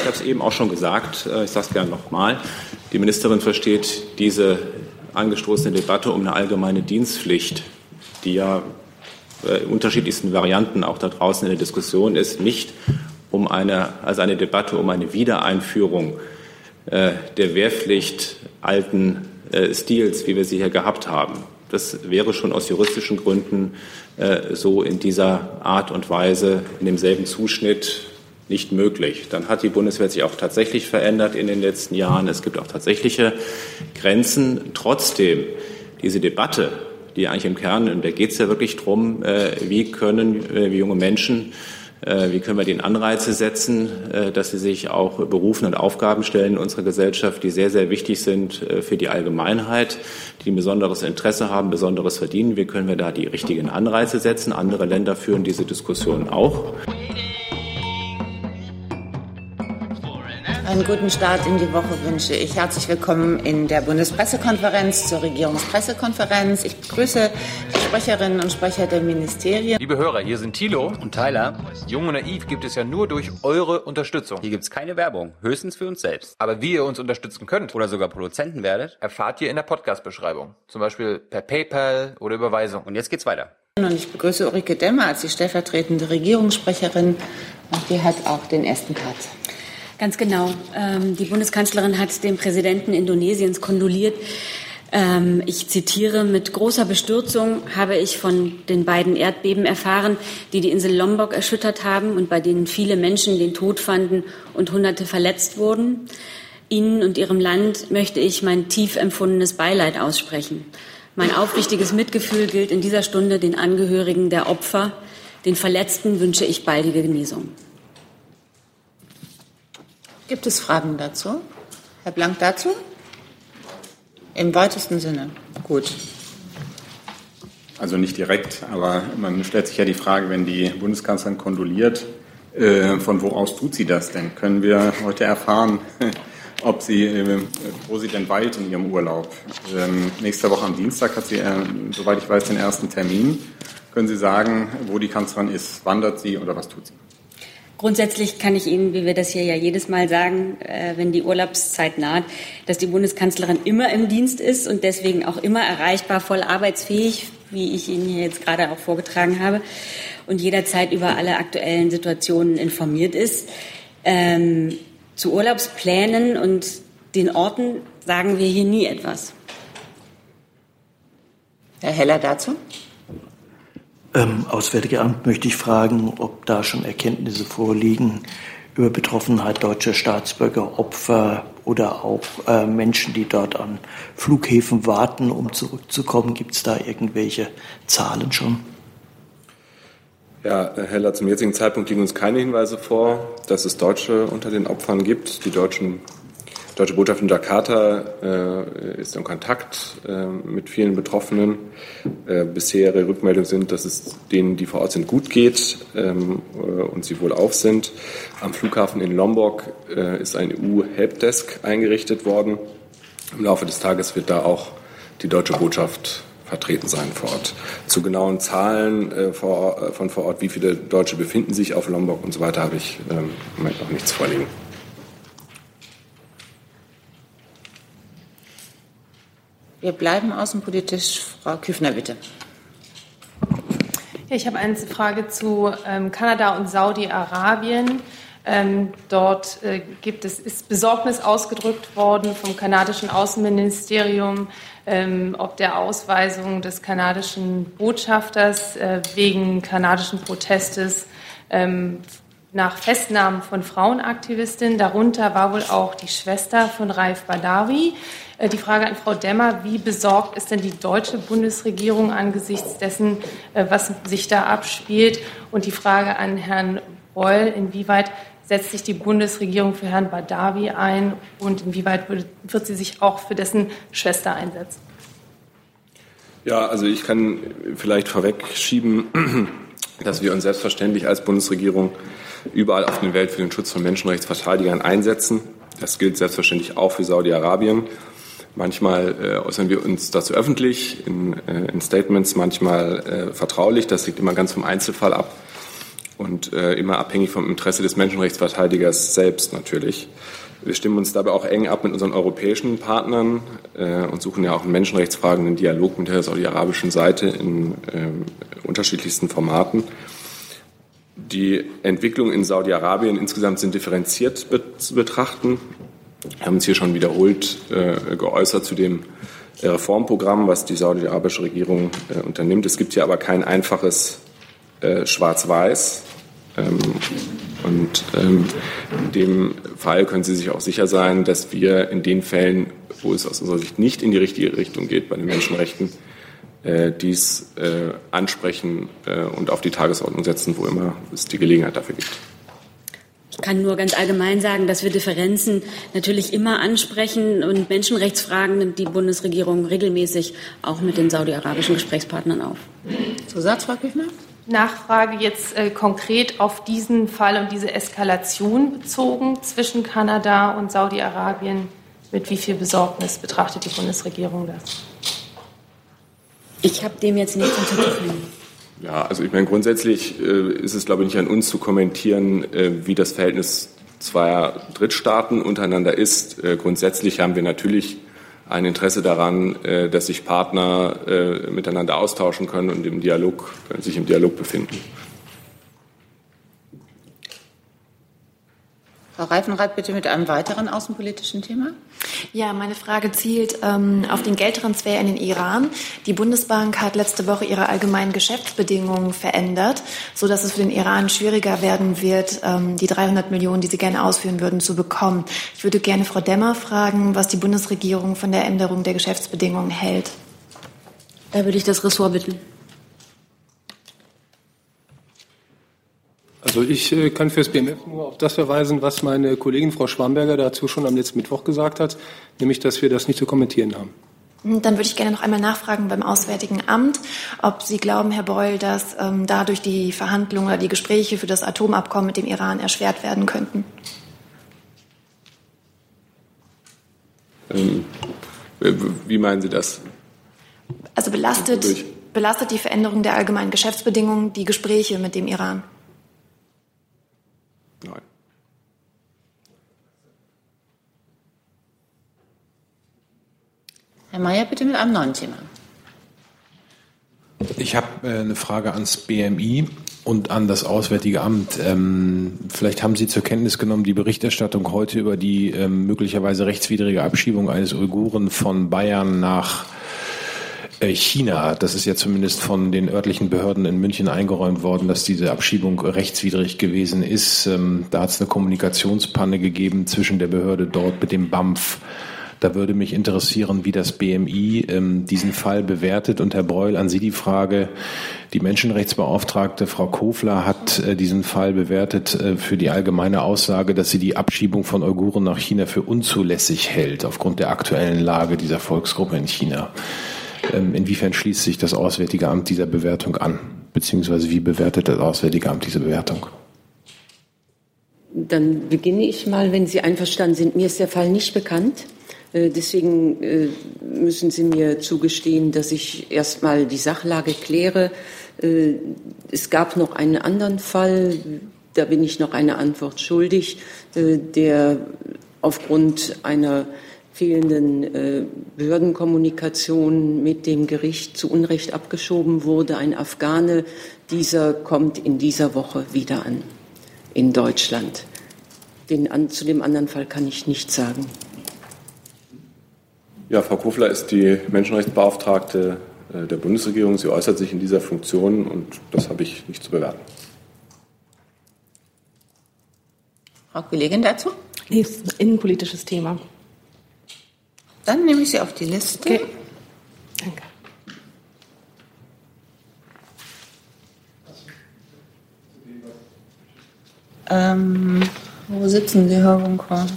Ich habe es eben auch schon gesagt, äh, ich sage es gerne nochmal. Die Ministerin versteht diese angestoßene Debatte um eine allgemeine Dienstpflicht, die ja in unterschiedlichsten Varianten auch da draußen in der Diskussion ist, nicht um eine, also eine Debatte um eine Wiedereinführung äh, der Wehrpflicht alten äh, Stils, wie wir sie hier gehabt haben. Das wäre schon aus juristischen Gründen äh, so in dieser Art und Weise, in demselben Zuschnitt nicht möglich. Dann hat die Bundeswehr sich auch tatsächlich verändert in den letzten Jahren. Es gibt auch tatsächliche Grenzen. Trotzdem, diese Debatte, die eigentlich im Kern, und da geht es ja wirklich darum, äh, wie können äh, wie junge Menschen äh, wie können wir den Anreize setzen, dass sie sich auch Berufen und Aufgaben stellen in unserer Gesellschaft, die sehr, sehr wichtig sind für die Allgemeinheit, die ein besonderes Interesse haben, besonderes verdienen. Wie können wir da die richtigen Anreize setzen? Andere Länder führen diese Diskussion auch. Einen guten Start in die Woche wünsche ich. Herzlich willkommen in der Bundespressekonferenz zur Regierungspressekonferenz. Ich begrüße die Sprecherinnen und Sprecher der Ministerien. Liebe Hörer, hier sind Thilo und Tyler. Jung und Naiv gibt es ja nur durch eure Unterstützung. Hier gibt es keine Werbung, höchstens für uns selbst. Aber wie ihr uns unterstützen könnt oder sogar Produzenten werdet, erfahrt ihr in der Podcast-Beschreibung. Zum Beispiel per PayPal oder Überweisung. Und jetzt geht's weiter. Und ich begrüße Ulrike Demmer als die stellvertretende Regierungssprecherin. Und die hat auch den ersten Part. Ganz genau. Ähm, die Bundeskanzlerin hat dem Präsidenten Indonesiens kondoliert. Ähm, ich zitiere, mit großer Bestürzung habe ich von den beiden Erdbeben erfahren, die die Insel Lombok erschüttert haben und bei denen viele Menschen den Tod fanden und Hunderte verletzt wurden. Ihnen und Ihrem Land möchte ich mein tief empfundenes Beileid aussprechen. Mein aufrichtiges Mitgefühl gilt in dieser Stunde den Angehörigen der Opfer. Den Verletzten wünsche ich baldige Genesung. Gibt es Fragen dazu? Herr Blank dazu? Im weitesten Sinne. Gut. Also nicht direkt, aber man stellt sich ja die Frage, wenn die Bundeskanzlerin kondoliert, äh, von wo aus tut sie das denn? Können wir heute erfahren, ob sie, äh, wo sie denn weilt in ihrem Urlaub? Ähm, nächste Woche am Dienstag hat sie, äh, soweit ich weiß, den ersten Termin. Können Sie sagen, wo die Kanzlerin ist? Wandert sie oder was tut sie? Grundsätzlich kann ich Ihnen, wie wir das hier ja jedes Mal sagen, äh, wenn die Urlaubszeit naht, dass die Bundeskanzlerin immer im Dienst ist und deswegen auch immer erreichbar, voll arbeitsfähig, wie ich Ihnen hier jetzt gerade auch vorgetragen habe, und jederzeit über alle aktuellen Situationen informiert ist. Ähm, zu Urlaubsplänen und den Orten sagen wir hier nie etwas. Herr Heller dazu? Ähm, Auswärtige Amt möchte ich fragen, ob da schon Erkenntnisse vorliegen über Betroffenheit deutscher Staatsbürger, Opfer oder auch äh, Menschen, die dort an Flughäfen warten, um zurückzukommen. Gibt es da irgendwelche Zahlen schon? Ja, Herr Heller, zum jetzigen Zeitpunkt liegen uns keine Hinweise vor, dass es Deutsche unter den Opfern gibt. Die deutschen Deutsche Botschaft in Jakarta äh, ist in Kontakt äh, mit vielen Betroffenen. Äh, bisherige Rückmeldungen sind, dass es denen, die vor Ort sind, gut geht ähm, äh, und sie wohl auf sind. Am Flughafen in Lombok äh, ist ein EU-Helpdesk eingerichtet worden. Im Laufe des Tages wird da auch die deutsche Botschaft vertreten sein vor Ort. Zu genauen Zahlen äh, vor, von vor Ort, wie viele Deutsche befinden sich auf Lombok und so weiter, habe ich ähm, im Moment noch nichts vorliegen. Wir bleiben außenpolitisch. Frau Küfner, bitte. Ja, ich habe eine Frage zu ähm, Kanada und Saudi-Arabien. Ähm, dort äh, gibt es, ist Besorgnis ausgedrückt worden vom kanadischen Außenministerium ähm, ob der Ausweisung des kanadischen Botschafters äh, wegen kanadischen Protestes ähm, nach Festnahmen von Frauenaktivistinnen. Darunter war wohl auch die Schwester von Raif Badawi. Äh, die Frage an Frau Demmer, wie besorgt ist denn die deutsche Bundesregierung angesichts dessen, äh, was sich da abspielt? Und die Frage an Herrn Reul, inwieweit setzt sich die Bundesregierung für Herrn Badawi ein und inwieweit wird sie sich auch für dessen Schwester einsetzen? Ja, also ich kann vielleicht vorwegschieben, dass wir uns selbstverständlich als Bundesregierung überall auf der Welt für den Schutz von Menschenrechtsverteidigern einsetzen. Das gilt selbstverständlich auch für Saudi-Arabien. Manchmal äh, äußern wir uns dazu öffentlich in, äh, in Statements, manchmal äh, vertraulich. Das liegt immer ganz vom Einzelfall ab. und äh, immer abhängig vom Interesse des Menschenrechtsverteidigers selbst natürlich. Wir stimmen uns dabei auch eng ab mit unseren europäischen Partnern äh, und suchen ja auch einen menschenrechtsfragen einen Dialog mit der saudi-arabischen Seite in äh, unterschiedlichsten Formaten. Die Entwicklungen in Saudi-Arabien insgesamt sind differenziert zu betrachten. Wir haben uns hier schon wiederholt äh, geäußert zu dem Reformprogramm, was die saudi-arabische Regierung äh, unternimmt. Es gibt hier aber kein einfaches äh, Schwarz-Weiß. Ähm, und ähm, in dem Fall können Sie sich auch sicher sein, dass wir in den Fällen, wo es aus unserer Sicht nicht in die richtige Richtung geht bei den Menschenrechten, äh, dies äh, ansprechen äh, und auf die Tagesordnung setzen, wo immer es die Gelegenheit dafür gibt. Ich kann nur ganz allgemein sagen, dass wir Differenzen natürlich immer ansprechen und Menschenrechtsfragen nimmt die Bundesregierung regelmäßig auch mit den saudi-arabischen Gesprächspartnern auf. Zusatz, Frau Küchner? Nachfrage jetzt äh, konkret auf diesen Fall und diese Eskalation bezogen zwischen Kanada und Saudi-Arabien. Mit wie viel Besorgnis betrachtet die Bundesregierung das? Ich habe dem jetzt nichts hinzuzufügen. Ja, also ich meine, grundsätzlich äh, ist es, glaube ich, nicht an uns zu kommentieren, äh, wie das Verhältnis zweier Drittstaaten untereinander ist. Äh, grundsätzlich haben wir natürlich ein Interesse daran, äh, dass sich Partner äh, miteinander austauschen können und im Dialog, sich im Dialog befinden. Frau Reifenrath, bitte mit einem weiteren außenpolitischen Thema. Ja, meine Frage zielt ähm, auf den Geldtransfer in den Iran. Die Bundesbank hat letzte Woche ihre allgemeinen Geschäftsbedingungen verändert, sodass es für den Iran schwieriger werden wird, ähm, die 300 Millionen, die sie gerne ausführen würden, zu bekommen. Ich würde gerne Frau Demmer fragen, was die Bundesregierung von der Änderung der Geschäftsbedingungen hält. Da würde ich das Ressort bitten. Also ich äh, kann für das BMF nur auf das verweisen, was meine Kollegin Frau Schwamberger dazu schon am letzten Mittwoch gesagt hat, nämlich, dass wir das nicht zu kommentieren haben. Hm, dann würde ich gerne noch einmal nachfragen beim Auswärtigen Amt, ob Sie glauben, Herr Beul, dass ähm, dadurch die Verhandlungen oder die Gespräche für das Atomabkommen mit dem Iran erschwert werden könnten. Ähm, wie meinen Sie das? Also belastet, belastet die Veränderung der allgemeinen Geschäftsbedingungen die Gespräche mit dem Iran? Herr Mayer, bitte mit einem neuen Thema. Ich habe äh, eine Frage ans BMI und an das Auswärtige Amt. Ähm, vielleicht haben Sie zur Kenntnis genommen die Berichterstattung heute über die ähm, möglicherweise rechtswidrige Abschiebung eines Uiguren von Bayern nach äh, China, das ist ja zumindest von den örtlichen Behörden in München eingeräumt worden, dass diese Abschiebung rechtswidrig gewesen ist. Ähm, da hat es eine Kommunikationspanne gegeben zwischen der Behörde dort mit dem BAMF. Da würde mich interessieren, wie das BMI ähm, diesen Fall bewertet. Und Herr Breul, an Sie die Frage. Die Menschenrechtsbeauftragte Frau Kofler hat äh, diesen Fall bewertet äh, für die allgemeine Aussage, dass sie die Abschiebung von Uiguren nach China für unzulässig hält, aufgrund der aktuellen Lage dieser Volksgruppe in China. Ähm, inwiefern schließt sich das Auswärtige Amt dieser Bewertung an? Beziehungsweise wie bewertet das Auswärtige Amt diese Bewertung? Dann beginne ich mal, wenn Sie einverstanden sind. Mir ist der Fall nicht bekannt. Äh, deswegen äh, müssen Sie mir zugestehen, dass ich erst mal die Sachlage kläre. Äh, es gab noch einen anderen Fall, da bin ich noch eine Antwort schuldig, der aufgrund einer fehlenden Behördenkommunikation mit dem Gericht zu Unrecht abgeschoben wurde. Ein Afghane, dieser kommt in dieser Woche wieder an in Deutschland. Den, zu dem anderen Fall kann ich nichts sagen. Ja, Frau Kofler ist die Menschenrechtsbeauftragte äh, der Bundesregierung. Sie äußert sich in dieser Funktion und das habe ich nicht zu bewerten. Frau Kollegin dazu? Nee, ist ein innenpolitisches Thema. Dann nehme ich Sie auf die Liste. Okay. Danke. Ähm, wo sitzen Sie, Herr Runkorn?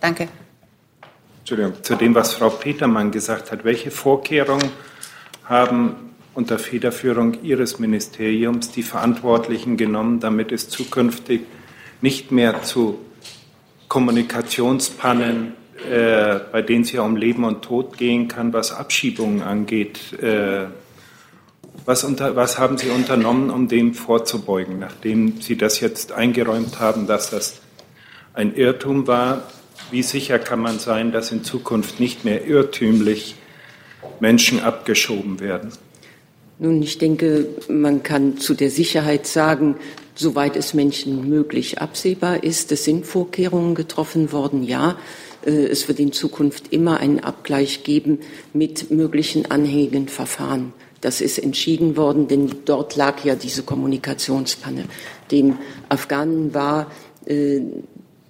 Danke. Entschuldigung, zu dem, was Frau Petermann gesagt hat. Welche Vorkehrungen haben unter Federführung Ihres Ministeriums die Verantwortlichen genommen, damit es zukünftig nicht mehr zu Kommunikationspannen, äh, bei denen es ja um Leben und Tod gehen kann, was Abschiebungen angeht, äh, Was, unter, was haben Sie unternommen, um dem vorzubeugen, nachdem Sie das jetzt eingeräumt haben, dass das ein Irrtum war? Wie sicher kann man sein, dass in Zukunft nicht mehr irrtümlich Menschen abgeschoben werden? Nun, ich denke, man kann zu der Sicherheit sagen, soweit es Menschen möglich absehbar ist, es sind Vorkehrungen getroffen worden, ja. Äh, es wird in Zukunft immer einen Abgleich geben mit möglichen anhängigen Verfahren. Das ist entschieden worden, denn dort lag ja diese Kommunikationspanne. Dem Afghanen war äh,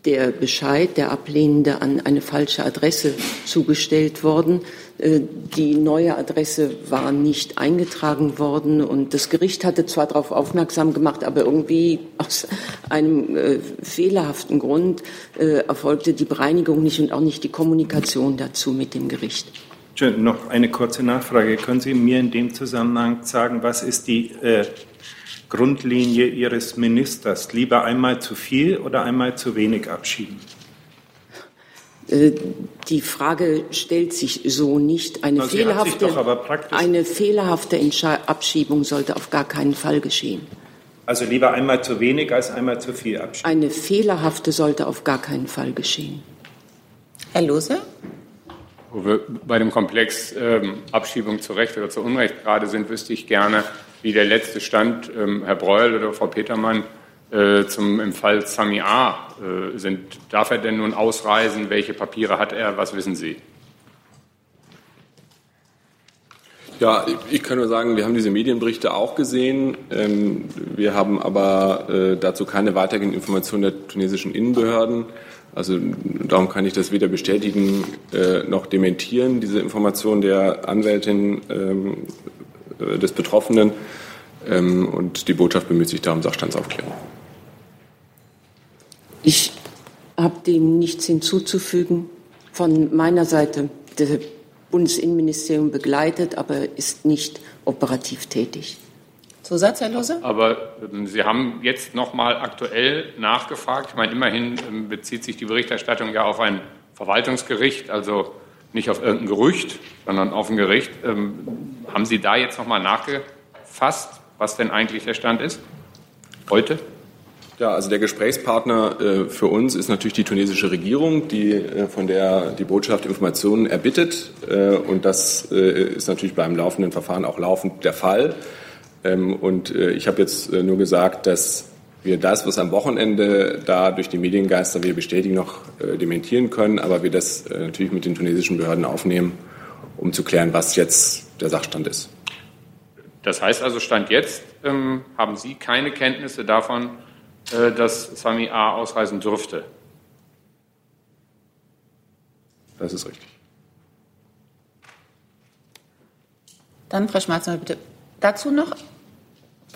der Bescheid, der Ablehnende, an eine falsche Adresse zugestellt worden. Äh, die neue Adresse war nicht eingetragen worden und das Gericht hatte zwar darauf aufmerksam gemacht, aber irgendwie aus einem äh, fehlerhaften Grund äh, erfolgte die Bereinigung nicht und auch nicht die Kommunikation dazu mit dem Gericht. Schön, noch eine kurze Nachfrage. Können Sie mir in dem Zusammenhang sagen, was ist die äh, Grundlinie Ihres Ministers? Lieber einmal zu viel oder einmal zu wenig abschieben? Äh, die Frage stellt sich so nicht. Eine fehlerhafte, eine fehlerhafte Abschiebung sollte auf gar keinen Fall geschehen. Also lieber einmal zu wenig als einmal zu viel abschieben. Eine fehlerhafte sollte auf gar keinen Fall geschehen. Herr Lose? Wo wir bei dem Komplex ähm, Abschiebung zu Recht oder zu Unrecht gerade sind, wüsste ich gerne, wie der letzte Stand, ähm, Herr Breuel oder Frau Petermann, äh, zum, im Fall Sami A. Äh, sind. Darf er denn nun ausreisen? Welche Papiere hat er? Was wissen Sie? Ja, ich kann nur sagen, wir haben diese Medienberichte auch gesehen. Ähm, wir haben aber äh, dazu keine weiteren Informationen der tunesischen Innenbehörden. Also darum kann ich das weder bestätigen äh, noch dementieren, diese Information der Anwältin ähm, äh, des Betroffenen. Ähm, und die Botschaft bemüht sich da um Sachstandsaufklärung. Ich habe dem nichts hinzuzufügen. Von meiner Seite, das Bundesinnenministerium begleitet, aber ist nicht operativ tätig. Zusatz, Herr Lose? Aber ähm, Sie haben jetzt noch mal aktuell nachgefragt. Ich meine, immerhin ähm, bezieht sich die Berichterstattung ja auf ein Verwaltungsgericht, also nicht auf irgendein Gerücht, sondern auf ein Gericht. Ähm, haben Sie da jetzt noch mal nachgefasst, was denn eigentlich der Stand ist? Heute? Ja, also der Gesprächspartner äh, für uns ist natürlich die tunesische Regierung, die, äh, von der die Botschaft Informationen erbittet. Äh, und das äh, ist natürlich beim laufenden Verfahren auch laufend der Fall. Ähm, und äh, ich habe jetzt äh, nur gesagt, dass wir das, was am Wochenende da durch die Mediengeister wir bestätigen, noch dementieren können, aber wir das natürlich mit den tunesischen Behörden aufnehmen, um zu klären, was jetzt der Sachstand ist. Das heißt also, Stand jetzt ähm, haben Sie keine Kenntnisse davon, äh, dass Sami A. ausreisen dürfte. Das ist richtig. Dann Frau Schmarzner, bitte dazu noch.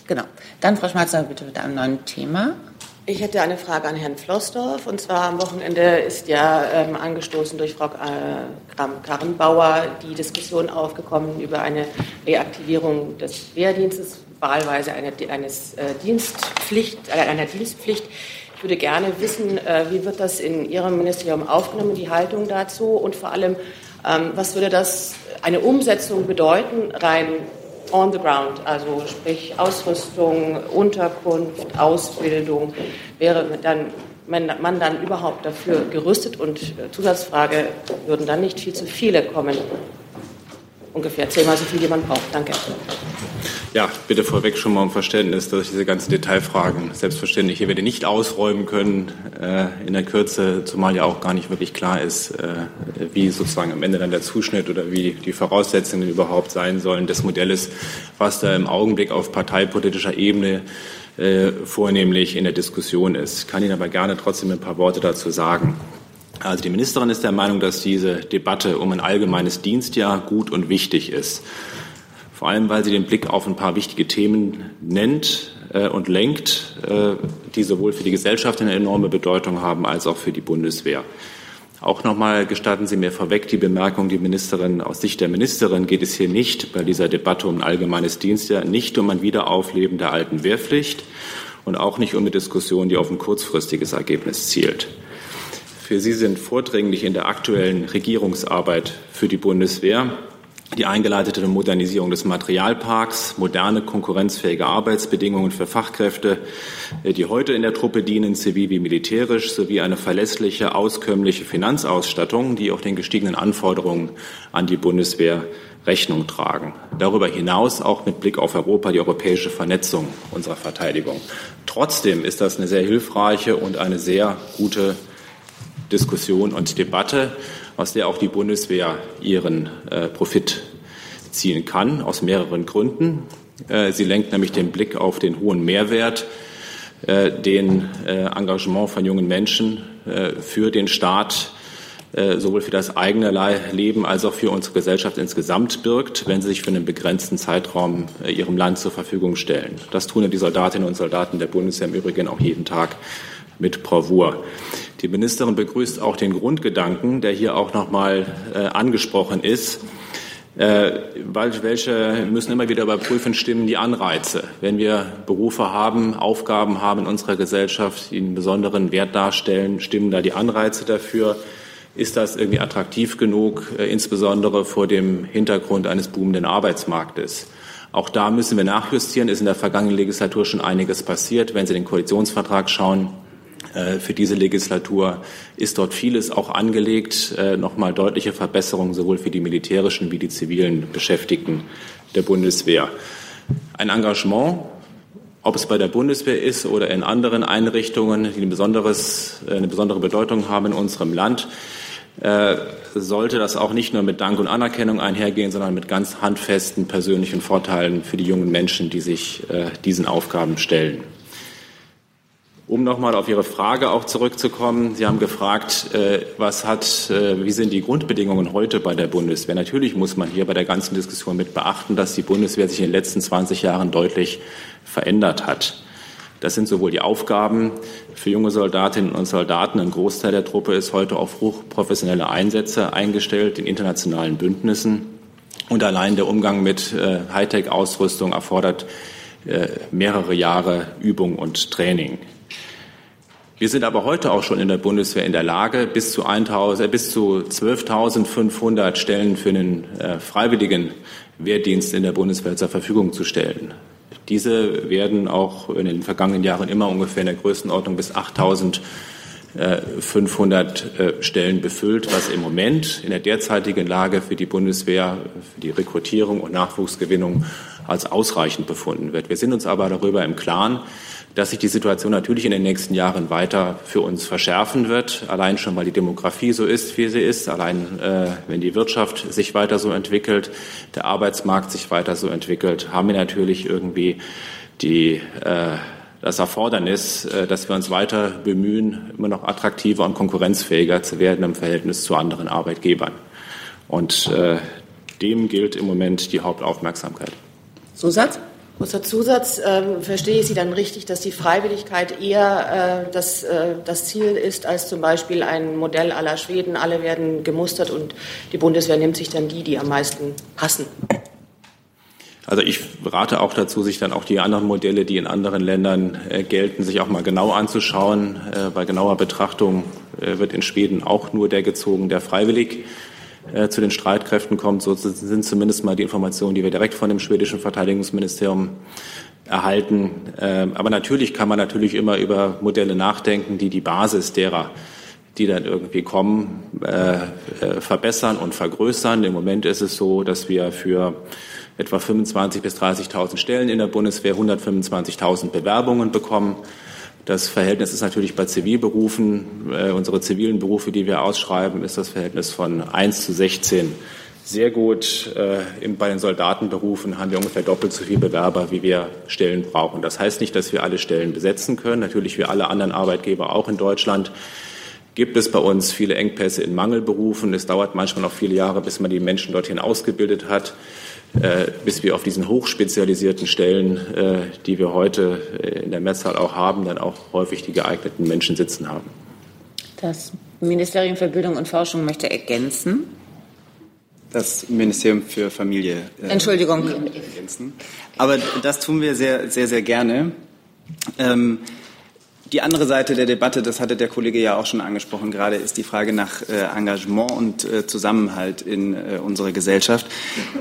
Genau. Dann Frau Schmarzner, bitte mit einem neuen Thema. Ich hätte eine Frage an Herrn Flossdorf. Und zwar am Wochenende ist ja ähm, angestoßen durch Frau äh, Kram-Karrenbauer die Diskussion aufgekommen über eine Reaktivierung des Wehrdienstes wahlweise eine, eines, äh, Dienstpflicht, äh, einer Dienstpflicht. Ich würde gerne wissen, äh, wie wird das in Ihrem Ministerium aufgenommen, die Haltung dazu und vor allem, ähm, was würde das eine Umsetzung bedeuten, rein on the ground, also sprich Ausrüstung, Unterkunft, Ausbildung, wäre dann man dann überhaupt dafür gerüstet und äh, Zusatzfrage, würden dann nicht viel zu viele kommen? Ungefähr zehnmal so viel, wie man braucht. Danke. Ja, bitte vorweg schon mal um Verständnis, dass ich diese ganzen Detailfragen selbstverständlich hier werde nicht ausräumen können äh, in der Kürze, zumal ja auch gar nicht wirklich klar ist, äh, wie sozusagen am Ende dann der Zuschnitt oder wie die Voraussetzungen überhaupt sein sollen des Modells, was da im Augenblick auf parteipolitischer Ebene äh, vornehmlich in der Diskussion ist. Ich kann Ihnen aber gerne trotzdem ein paar Worte dazu sagen. Also die Ministerin ist der Meinung, dass diese Debatte um ein allgemeines Dienstjahr gut und wichtig ist vor allem weil sie den Blick auf ein paar wichtige Themen nennt äh, und lenkt, äh, die sowohl für die Gesellschaft eine enorme Bedeutung haben als auch für die Bundeswehr. Auch nochmal gestatten Sie mir vorweg die Bemerkung, die Ministerin, aus Sicht der Ministerin geht es hier nicht bei dieser Debatte um ein allgemeines Dienstjahr, nicht um ein Wiederaufleben der alten Wehrpflicht und auch nicht um eine Diskussion, die auf ein kurzfristiges Ergebnis zielt. Für Sie sind vordringlich in der aktuellen Regierungsarbeit für die Bundeswehr die eingeleitete Modernisierung des Materialparks, moderne, konkurrenzfähige Arbeitsbedingungen für Fachkräfte, äh, die heute in der Truppe dienen, zivil wie militärisch, sowie eine verlässliche, auskömmliche Finanzausstattung, die auch den gestiegenen Anforderungen an die Bundeswehr Rechnung tragen. Darüber hinaus auch mit Blick auf Europa die europäische Vernetzung unserer Verteidigung. Trotzdem ist das eine sehr hilfreiche und eine sehr gute Diskussion und Debatte aus der auch die Bundeswehr ihren äh, Profit ziehen kann, aus mehreren Gründen. Äh, sie lenkt nämlich den Blick auf den hohen Mehrwert, äh, den äh, Engagement von jungen Menschen äh, für den Staat äh, sowohl für das eigene Leben als auch für unsere Gesellschaft insgesamt birgt, wenn sie sich für einen begrenzten Zeitraum ihrem Land zur Verfügung stellen. Das tun die Soldatinnen und Soldaten der Bundeswehr im Übrigen auch jeden Tag mit Bravour. Die Ministerin begrüßt auch den Grundgedanken, der hier auch noch mal äh, angesprochen ist. Äh, welche müssen immer wieder überprüfen, stimmen die Anreize. Wenn wir Berufe haben, Aufgaben haben in unserer Gesellschaft, die einen besonderen Wert darstellen, stimmen da die Anreize dafür? Ist das irgendwie attraktiv genug, äh, insbesondere vor dem Hintergrund eines boomenden Arbeitsmarktes? Auch da müssen wir nachjustieren. Ist in der vergangenen Legislatur schon einiges passiert. Wenn Sie den Koalitionsvertrag schauen, für diese Legislatur ist dort vieles auch angelegt, äh, nochmal deutliche Verbesserungen sowohl für die militärischen wie die zivilen Beschäftigten der Bundeswehr. Ein Engagement, ob es bei der Bundeswehr ist oder in anderen Einrichtungen, die ein besonderes, äh, eine besondere Bedeutung haben in unserem Land, sollte das auch nicht nur mit Dank und Anerkennung einhergehen, sondern mit ganz handfesten persönlichen Vorteilen für die jungen Menschen, die sich diesen Aufgaben stellen. Um nochmal auf Ihre Frage auch zurückzukommen, Sie haben gefragt, äh, was hat, äh, wie sind die Grundbedingungen heute bei der Bundeswehr? Natürlich muss man hier bei der ganzen Diskussion mit beachten, dass die Bundeswehr sich in den letzten 20 Jahren deutlich verändert hat. Das sind sowohl die Aufgaben für junge Soldatinnen und Soldaten. Ein Großteil der Truppe ist heute auf hochprofessionelle Einsätze eingestellt in internationalen Bündnissen. Und allein der Umgang mit äh, Hightech-Ausrüstung erfordert mehrere Jahre Übung und Training. Wir sind aber heute auch schon in der Bundeswehr in der Lage, bis zu, 1000, äh, zu 12.500 Stellen für einen äh, freiwilligen Wehrdienst in der Bundeswehr zur Verfügung zu stellen. Diese werden auch in den vergangenen Jahren immer ungefähr in der Größenordnung bis 8.500 äh, Stellen befüllt, was im Moment in der derzeitigen Lage für die Bundeswehr, für die Rekrutierung und Nachwuchsgewinnung als ausreichend befunden wird. Wir sind uns aber darüber im Klaren, dass sich die Situation natürlich in den nächsten Jahren weiter für uns verschärfen wird. Allein schon, weil die Demografie so ist, wie sie ist. Allein, äh, wenn die Wirtschaft sich weiter so entwickelt, der Arbeitsmarkt sich weiter so entwickelt, haben wir natürlich irgendwie die, äh, das Erfordernis, äh, dass wir uns weiter bemühen, immer noch attraktiver und konkurrenzfähiger zu werden im Verhältnis zu anderen Arbeitgebern. Und äh, dem gilt im Moment die Hauptaufmerksamkeit. Zusatz? Kurzer Zusatz, äh, verstehe ich Sie dann richtig, dass die Freiwilligkeit eher äh, das, äh, das Ziel ist als zum Beispiel ein Modell aller Schweden. Alle werden gemustert und die Bundeswehr nimmt sich dann die, die am meisten passen. Also ich rate auch dazu, sich dann auch die anderen Modelle, die in anderen Ländern äh, gelten, sich auch mal genau anzuschauen. Äh, bei genauer Betrachtung äh, wird in Schweden auch nur der gezogen, der freiwillig äh, zu den Streitkräften kommt. So sind zumindest mal die Informationen, die wir direkt von dem schwedischen Verteidigungsministerium erhalten. Ähm, aber natürlich kann man natürlich immer über Modelle nachdenken, die die Basis derer, die dann irgendwie kommen, äh, äh, verbessern und vergrößern. Im Moment ist es so, dass wir für etwa 25.000 bis 30.000 Stellen in der Bundeswehr 125.000 Bewerbungen bekommen. Das Verhältnis ist natürlich bei Zivilberufen, äh, unsere zivilen Berufe, die wir ausschreiben, ist das Verhältnis von 1 zu 16 sehr gut. Äh, bei den Soldatenberufen haben wir ungefähr doppelt so viele Bewerber, wie wir Stellen brauchen. Das heißt nicht, dass wir alle Stellen besetzen können. Natürlich wie alle anderen Arbeitgeber auch in Deutschland gibt es bei uns viele Engpässe in Mangelberufen. Es dauert manchmal noch viele Jahre, bis man die Menschen dorthin ausgebildet hat. Äh, bis wir auf diesen hochspezialisierten Stellen, äh, die wir heute äh, in der Mehrzahl auch haben, dann auch häufig die geeigneten Menschen sitzen haben. Das Ministerium für Bildung und Forschung möchte ergänzen. Das Ministerium für Familie. Entschuldigung. Ergänzen. Aber das tun wir sehr, sehr, sehr gerne. Ähm, Die andere Seite der Debatte, das hatte der Kollege ja auch schon angesprochen gerade, ist die Frage nach äh, Engagement und äh, Zusammenhalt in äh, unserer Gesellschaft.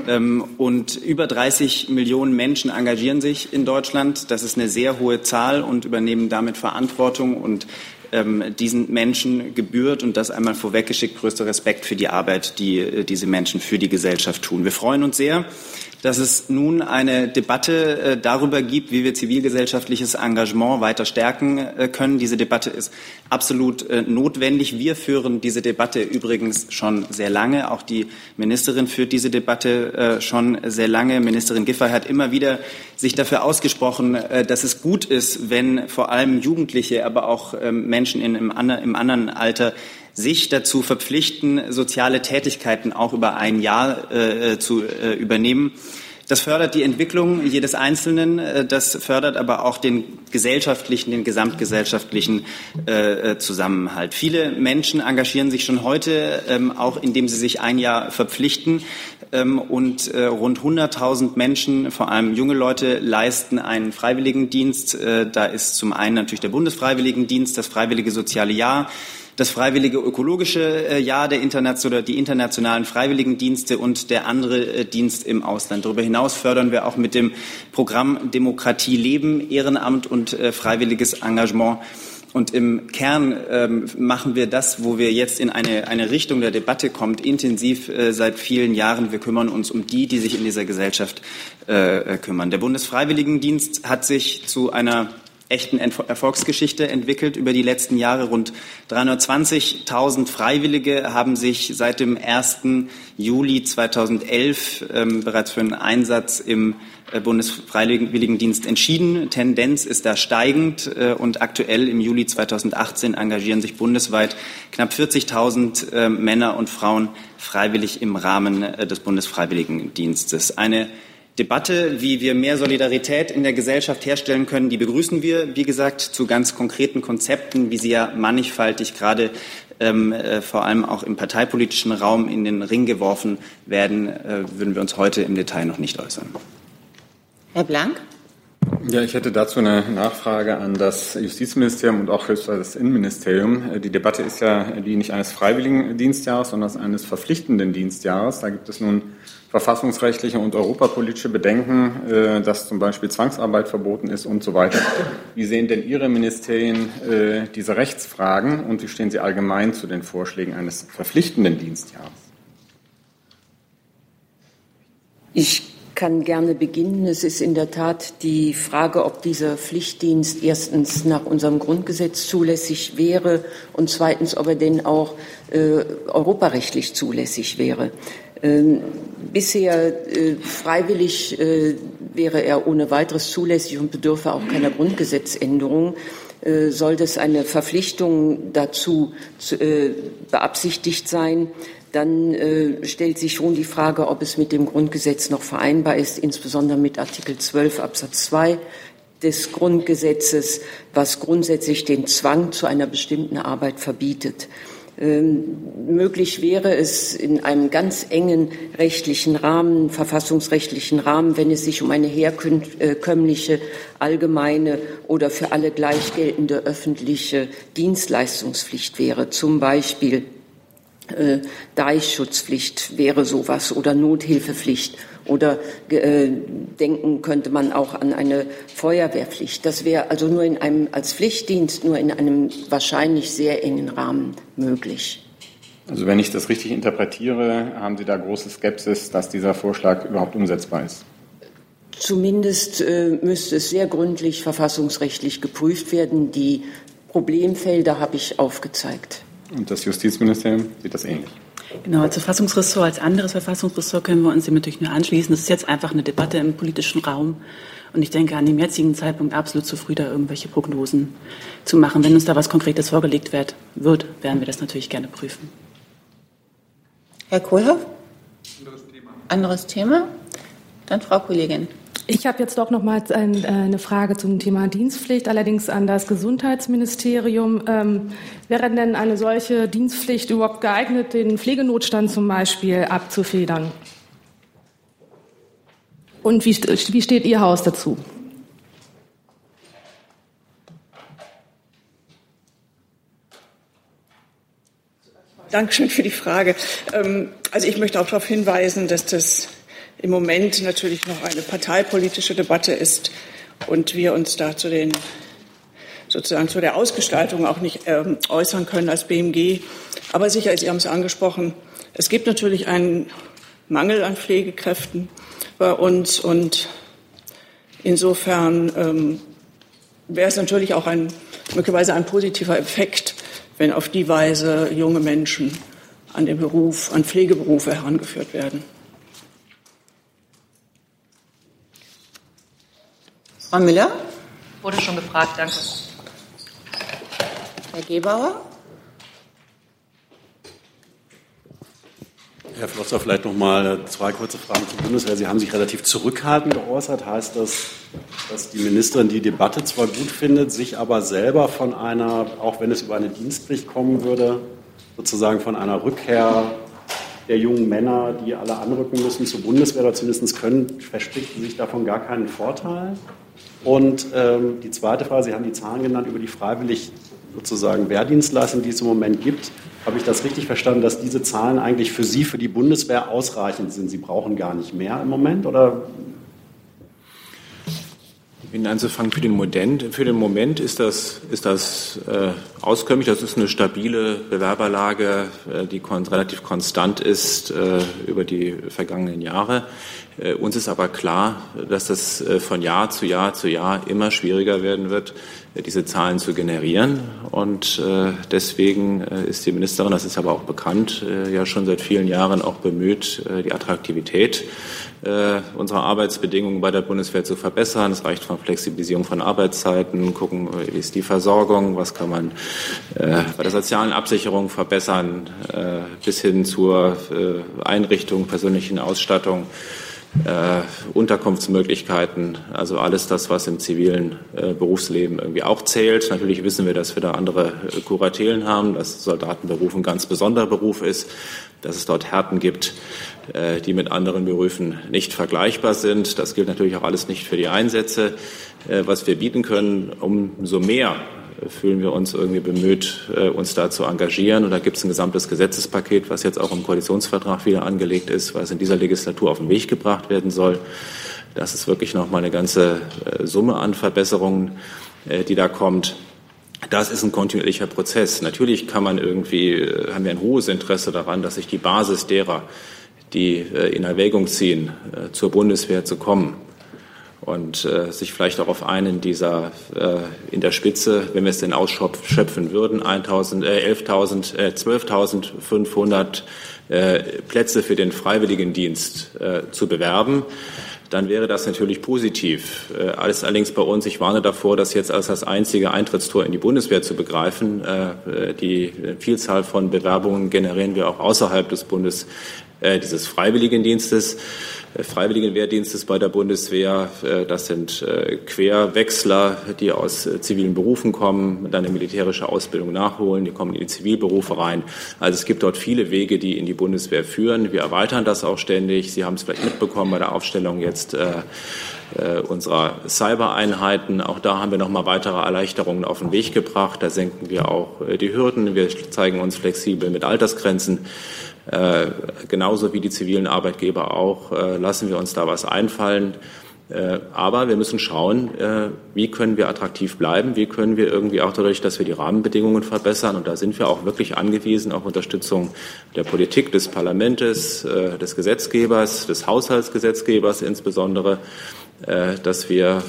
Ähm, und über 30 Millionen Menschen engagieren sich in Deutschland. Das ist eine sehr hohe Zahl und übernehmen damit Verantwortung und ähm, diesen Menschen gebührt und das einmal vorweggeschickt größter Respekt für die Arbeit, die diese Menschen für die Gesellschaft tun. Wir freuen uns sehr, dass es nun eine Debatte äh, darüber gibt, wie wir zivilgesellschaftliches Engagement weiter stärken äh, können. Diese Debatte ist absolut äh, notwendig. Wir führen diese Debatte übrigens schon sehr lange. Auch die Ministerin führt diese Debatte schon sehr lange. Ministerin Giffey hat immer wieder sich dafür ausgesprochen, dass es gut ist, wenn vor allem Jugendliche, aber auch ähm, Menschen in, im, im anderen Alter sich dazu verpflichten, soziale Tätigkeiten auch über ein Jahr äh, zu äh, übernehmen. Das fördert die Entwicklung jedes Einzelnen, äh, das fördert aber auch den gesellschaftlichen, den gesamtgesellschaftlichen äh, äh, Zusammenhalt. Viele Menschen engagieren sich schon heute, ähm, auch indem sie sich ein Jahr verpflichten. Ähm, und rund 100.000 Menschen, vor allem junge Leute, leisten einen Freiwilligendienst. Da ist zum einen natürlich der Bundesfreiwilligendienst, das Freiwillige Soziale Jahr, das freiwillige ökologische äh, Jahr der Internation oder die internationalen Freiwilligendienste und der andere äh, Dienst im Ausland. Darüber hinaus fördern wir auch mit dem Programm Demokratie leben, Ehrenamt und äh, freiwilliges Engagement. Und im Kern ähm, machen wir das, wo wir jetzt in eine, eine Richtung der Debatte kommt, intensiv äh, seit vielen Jahren. Wir kümmern uns um die, die sich in dieser Gesellschaft äh, kümmern. Der Bundesfreiwilligendienst hat sich zu einer echten Erfolgsgeschichte entwickelt über die letzten Jahre. Rund 320.000 Freiwillige haben sich seit dem 1. Juli 2011 ähm, bereits für einen Einsatz im äh, Bundesfreiwilligendienst entschieden. Tendenz ist da steigend äh, und aktuell im Juli 2018 engagieren sich bundesweit knapp 40.000 äh, Männer und Frauen freiwillig im Rahmen äh, des Bundesfreiwilligendienstes. Eine Debatte, wie wir mehr Solidarität in der Gesellschaft herstellen können, die begrüßen wir, wie gesagt, zu ganz konkreten Konzepten, wie sie ja mannigfaltig gerade ähm, äh, vor allem auch im parteipolitischen Raum in den Ring geworfen werden, äh, würden wir uns heute im Detail noch nicht äußern. Herr Blank? Ja, ich hätte dazu eine Nachfrage an das Justizministerium und auch höchstens das Innenministerium. Äh, die Debatte ist ja die nicht eines freiwilligen Dienstjahres, sondern eines verpflichtenden Dienstjahres. Da gibt es nun verfassungsrechtliche und europapolitische Bedenken, äh, dass zum Beispiel Zwangsarbeit verboten ist und so weiter. Wie sehen denn Ihre Ministerien äh, diese Rechtsfragen und wie stehen Sie allgemein zu den Vorschlägen eines verpflichtenden Dienstjahres? Ich kann gerne beginnen. Es ist in der Tat die Frage, ob dieser Pflichtdienst erstens nach unserem Grundgesetz zulässig wäre und zweitens, ob er denn auch äh, europarechtlich zulässig wäre. Ähm, bisher äh, freiwillig äh, wäre er ohne weiteres zulässig und bedürfe auch keiner Grundgesetzänderung. Äh, sollte es eine Verpflichtung dazu zu, beabsichtigt sein, dann stellt sich schon die Frage, ob es mit dem Grundgesetz noch vereinbar ist, insbesondere mit Artikel 12 Absatz 2 des Grundgesetzes, was grundsätzlich den Zwang zu einer bestimmten Arbeit verbietet. Ähm, möglich wäre es in einem ganz engen rechtlichen Rahmen, verfassungsrechtlichen Rahmen, wenn es sich um eine herkömmliche, allgemeine oder für alle gleich geltende öffentliche Dienstleistungspflicht wäre, zum Beispiel äh, Deichschutzpflicht wäre sowas oder Nothilfepflicht oder äh, denken könnte man auch an eine Feuerwehrpflicht. Das wäre also nur in einem als Pflichtdienst nur in einem wahrscheinlich sehr engen Rahmen möglich. Also wenn ich das richtig interpretiere, haben Sie da große Skepsis, dass dieser Vorschlag überhaupt umsetzbar ist? Zumindest äh, müsste es sehr gründlich verfassungsrechtlich geprüft werden. Die Problemfelder habe ich aufgezeigt. Und das Justizministerium sieht das ähnlich. Genau, als Verfassungsressort, als anderes Verfassungsressort können wir uns dem natürlich nur anschließen. Das ist jetzt einfach eine Debatte im politischen Raum. Und ich denke, an dem jetzigen Zeitpunkt absolut zu früh, da irgendwelche Prognosen zu machen. Wenn uns da was Konkretes vorgelegt wird, wird werden wir das natürlich gerne prüfen. Herr Kohlhoff? Anderes Thema. Anderes Thema? Dann Frau Kollegin. Ich habe jetzt doch noch mal äh, eine Frage zum Thema Dienstpflicht, allerdings an das Gesundheitsministerium. Ähm, wäre denn eine solche Dienstpflicht überhaupt geeignet, den Pflegenotstand zum Beispiel abzufedern? Und wie, wie steht Ihr Haus dazu? Dankeschön für die Frage. Ähm, also ich möchte auch darauf hinweisen, dass das im Moment natürlich noch eine parteipolitische Debatte ist und wir uns da zu den sozusagen zu der Ausgestaltung auch nicht ähm, äußern können als BMG. Aber sicher, Sie haben es angesprochen, es gibt natürlich einen Mangel an Pflegekräften bei uns und insofern ähm, wäre es natürlich auch ein möglicherweise ein positiver Effekt, wenn auf die Weise junge Menschen an den Beruf, an Pflegeberufe herangeführt werden. Frau Müller? Wurde schon gefragt, danke. Herr Gebauer? Herr Flosser, vielleicht noch mal zwei kurze Fragen zur Bundeswehr. Sie haben sich relativ zurückhaltend geäußert. Heißt das, dass die Ministerin die Debatte zwar gut findet, sich aber selber von einer, auch wenn es über eine Dienstpflicht kommen würde, sozusagen von einer Rückkehr der jungen Männer, die alle anrücken müssen zur Bundeswehr oder zumindest können, verspricht sie sich davon gar keinen Vorteil? Und ähm, die zweite Frage, Sie haben die Zahlen genannt über die freiwillig sozusagen Wehrdienstleistung, die es im Moment gibt. Habe ich das richtig verstanden, dass diese Zahlen eigentlich für Sie, für die Bundeswehr ausreichend sind? Sie brauchen gar nicht mehr im Moment oder Ihnen anzufangen, für den Moment, für den Moment ist das, ist das äh, auskömmlich. Das ist eine stabile Bewerberlage, äh, die kon relativ konstant ist äh, über die vergangenen Jahre. Äh, uns ist aber klar, dass das äh, von Jahr zu Jahr zu Jahr immer schwieriger werden wird, äh, diese Zahlen zu generieren. Und deswegen ist die Ministerin, das ist aber auch bekannt, ja schon seit vielen Jahren auch bemüht, die Attraktivität unserer Arbeitsbedingungen bei der Bundeswehr zu verbessern. Es reicht von Flexibilisierung von Arbeitszeiten, gucken, wie ist die Versorgung, was kann man bei der sozialen Absicherung verbessern, bis hin zur Einrichtung persönlichen Ausstattung äh, Unterkunftsmöglichkeiten, also alles das, was im zivilen äh, Berufsleben irgendwie auch zählt. Natürlich wissen wir, dass wir da andere äh, Kuratelen haben, dass Soldatenberuf ein ganz besonderer Beruf ist, dass es dort Härten gibt, äh, die mit anderen Berufen nicht vergleichbar sind. Das gilt natürlich auch alles nicht für die Einsätze. Äh, was wir bieten können, umso mehr fühlen wir uns irgendwie bemüht, äh, uns da zu engagieren. Und da gibt es ein gesamtes Gesetzespaket, was jetzt auch im Koalitionsvertrag wieder angelegt ist, was in dieser Legislatur auf den Weg gebracht werden soll. Das ist wirklich noch mal eine ganze äh, Summe an Verbesserungen, äh, die da kommt. Das ist ein kontinuierlicher Prozess. Natürlich kann man irgendwie, haben wir ein hohes Interesse daran, dass sich die Basis derer, die in Erwägung ziehen, zur Bundeswehr zu kommen, und äh, sich vielleicht auch auf einen dieser äh, in der Spitze, wenn wir es denn ausschöpfen würden, 1.000, äh, 11.000, äh, 12.500 äh, Plätze für den Freiwilligendienst äh, zu bewerben, dann wäre das natürlich positiv. Äh, alles allerdings bei uns, ich warne davor, das jetzt als das einzige Eintrittstor in die Bundeswehr zu begreifen. Äh, die Vielzahl von Bewerbungen generieren wir auch außerhalb des Bundes äh, dieses Freiwilligendienstes. Äh, Freiwilligenwehrdienstes bei der Bundeswehr. Äh, das sind äh, Querwechsler, die aus zivilen Berufen kommen, dann eine militärische Ausbildung nachholen, die kommen in die Zivilberufe rein. Also es gibt dort viele Wege, die in die Bundeswehr führen. Wir erweitern das auch ständig. Sie haben es vielleicht mitbekommen bei der Aufstellung jetzt unserer Cyber-Einheiten. Auch da haben wir noch mal weitere Erleichterungen auf den Weg gebracht. Da senken wir auch die Hürden. Wir zeigen uns flexibel mit Altersgrenzen. Äh, genauso wie die zivilen Arbeitgeber auch, äh, lassen wir uns da was einfallen. Äh, aber wir müssen schauen, äh, wie können wir attraktiv bleiben, wie können wir irgendwie auch dadurch, dass wir die Rahmenbedingungen verbessern. Und da sind wir auch wirklich angewiesen auf Unterstützung der Politik, des Parlaments, äh, des Gesetzgebers, des Haushaltsgesetzgebers insbesondere, äh, dass wir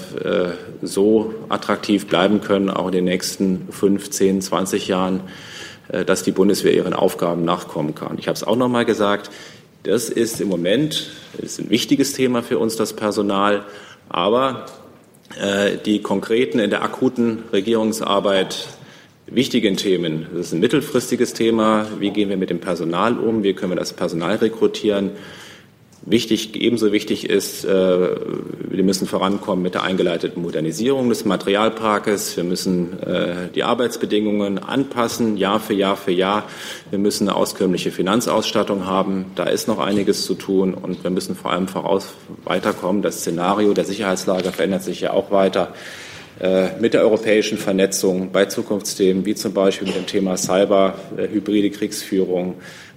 so attraktiv bleiben können, auch in den nächsten fünf, zehn, zwanzig Jahren äh, dass die Bundeswehr ihren Aufgaben nachkommen kann. Ich habe es auch noch mal gesagt, das ist im Moment ist ein wichtiges Thema für uns, das Personal, aber äh, die konkreten in der akuten Regierungsarbeit wichtigen Themen, das ist ein mittelfristiges Thema, wie gehen wir mit dem Personal um, wie können wir das Personal rekrutieren, Wichtig, ebenso wichtig ist, äh, wir müssen vorankommen mit der eingeleiteten Modernisierung des Materialparkes. Wir müssen äh, die Arbeitsbedingungen anpassen, Jahr für Jahr für Jahr. Wir müssen eine auskömmliche Finanzausstattung haben. Da ist noch einiges zu tun und wir müssen vor allem voraus weiterkommen. Das Szenario der Sicherheitslage verändert sich ja auch weiter. äh, mit der europäischen Vernetzung bei Zukunftsthemen wie zum Beispiel mit dem Thema Cyber, hybride Kriegsführung.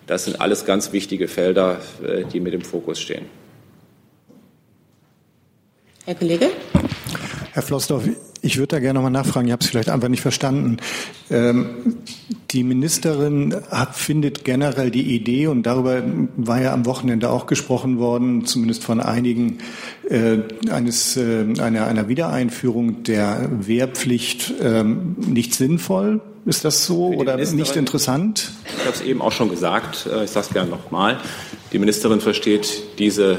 Das sind alles ganz wichtige Felder, äh, die mit im Fokus stehen. Herr Kollege? Herr Flossdorf, ich würde da gerne nochmal nachfragen, ich habe es vielleicht einfach nicht verstanden. Ähm, die Ministerin hat, findet generell die Idee, und darüber war ja am Wochenende auch gesprochen worden, zumindest von einigen, äh, eines, äh, einer, einer Wiedereinführung der Wehrpflicht äh, nicht sinnvoll. Ist das so oder nicht interessant? Ich habe es eben auch schon gesagt, äh, ich sage es gerne nochmal. Die Ministerin versteht diese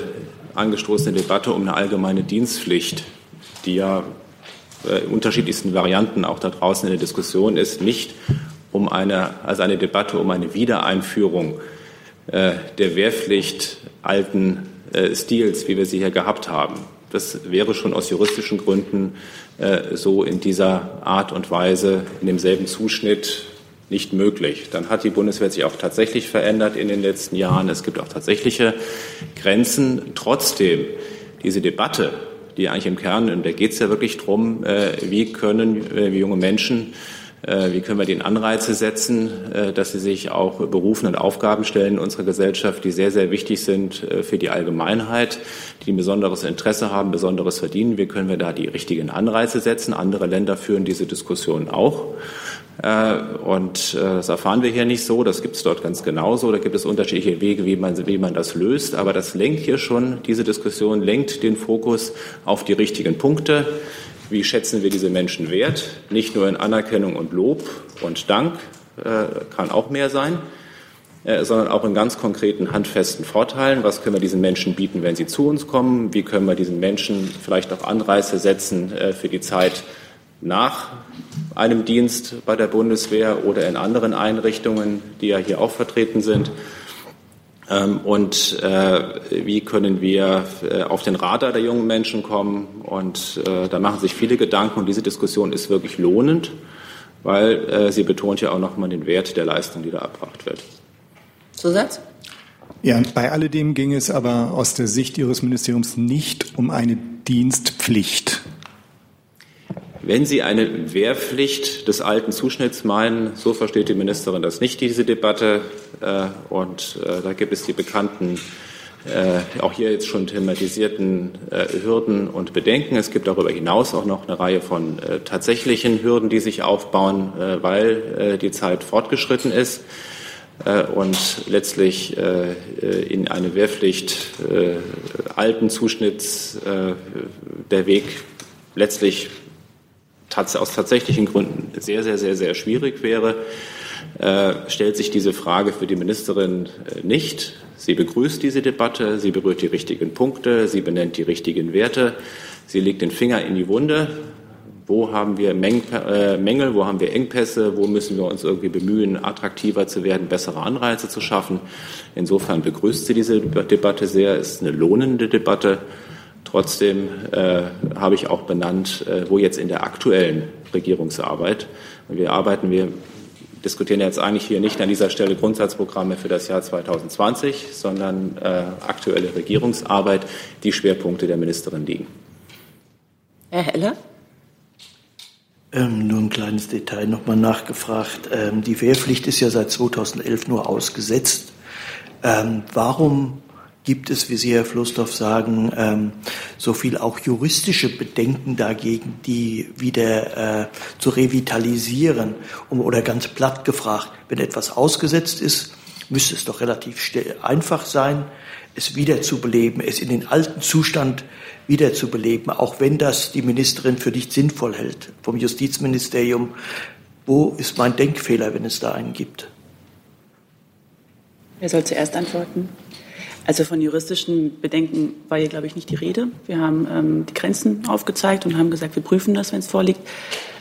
angestoßene Debatte um eine allgemeine Dienstpflicht, die ja äh, unterschiedlichsten Varianten auch da draußen in der Diskussion ist, nicht um eine, also eine Debatte um eine Wiedereinführung äh, der Wehrpflicht alten äh, Stils, wie wir sie hier gehabt haben. Das wäre schon aus juristischen Gründen äh, so in dieser Art und Weise, in demselben Zuschnitt nicht möglich. Dann hat die Bundeswehr sich auch tatsächlich verändert in den letzten Jahren. Es gibt auch tatsächliche Grenzen. Trotzdem, diese Debatte die eigentlich im Kern, und da geht es ja wirklich darum, äh, wie können äh, junge Menschen wie können wir den Anreize setzen, dass sie sich auch Berufen und Aufgaben stellen in unserer Gesellschaft, die sehr, sehr wichtig sind für die Allgemeinheit, die ein besonderes Interesse haben, besonderes verdienen. Wie können wir da die richtigen Anreize setzen? Andere Länder führen diese Diskussion auch. Äh, und äh, das erfahren wir hier nicht so, das gibt es dort ganz genauso. Da gibt es unterschiedliche Wege, wie man, wie man das löst. Aber das lenkt hier schon, diese Diskussion lenkt den Fokus auf die richtigen Punkte. Wie schätzen wir diese Menschen wert? Nicht nur in Anerkennung und Lob und Dank, äh, kann auch mehr sein, sondern auch in ganz konkreten, handfesten Vorteilen. Was können wir diesen Menschen bieten, wenn sie zu uns kommen? Wie können wir diesen Menschen vielleicht auch Anreize setzen für die Zeit nach einem Dienst bei der Bundeswehr oder in anderen Einrichtungen, die ja hier auch vertreten sind. Ähm, und äh, wie können wir äh, auf den Radar der jungen Menschen kommen? Und äh, da machen sich viele Gedanken und diese Diskussion ist wirklich lohnend, weil sie betont ja auch nochmal den Wert der Leistung, die da erbracht wird. Zusatz? Ja, bei alledem ging es aber aus der Sicht Ihres Ministeriums nicht um eine Dienstpflicht. Wenn Sie eine Wehrpflicht des alten Zuschnitts meinen, so versteht die Ministerin das nicht, diese Debatte. Äh, und äh, da gibt es die bekannten, äh, auch hier jetzt schon thematisierten Hürden und Bedenken. Es gibt darüber hinaus auch noch eine Reihe von tatsächlichen Hürden, die sich aufbauen, weil die Zeit fortgeschritten ist und letztlich in eine Wehrpflicht alten Zuschnitts der Weg letztlich aus tatsächlichen Gründen sehr, sehr, sehr, sehr schwierig wäre, äh, stellt sich diese Frage für die Ministerin äh, nicht. Sie begrüßt diese Debatte, sie berührt die richtigen Punkte, sie benennt die richtigen Werte, sie legt den Finger in die Wunde. Wo haben wir äh, Mängel, wo haben wir Engpässe, wo müssen wir uns irgendwie bemühen, attraktiver zu werden, bessere Anreize zu schaffen. Insofern begrüßt sie diese Debatte sehr, ist eine lohnende Debatte. Trotzdem äh, habe ich auch benannt, äh, wo jetzt in der aktuellen Regierungsarbeit, und wir arbeiten, wir diskutieren jetzt eigentlich hier nicht an dieser Stelle Grundsatzprogramme für das Jahr 2020, sondern äh, aktuelle Regierungsarbeit, die Schwerpunkte der Ministerin liegen. Herr Heller? Ähm, nur ein kleines Detail nochmal nachgefragt. Ähm, die Wehrpflicht ist ja seit 2011 nur ausgesetzt. Ähm, warum gibt es, wie Sie, Herr Flussdorf, sagen, ähm, so viel auch juristische Bedenken dagegen, die wieder äh, zu revitalisieren? Um, oder ganz platt gefragt, wenn etwas ausgesetzt ist, müsste es doch relativ einfach sein, es wiederzubeleben, es in den alten Zustand wiederzubeleben, auch wenn das die Ministerin für nicht sinnvoll hält. Vom Justizministerium, wo ist mein Denkfehler, wenn es da einen gibt? Wer soll zuerst antworten? Also von juristischen Bedenken war hier, glaube ich, nicht die Rede. Wir haben ähm, die Grenzen aufgezeigt und haben gesagt, wir prüfen das, wenn es vorliegt.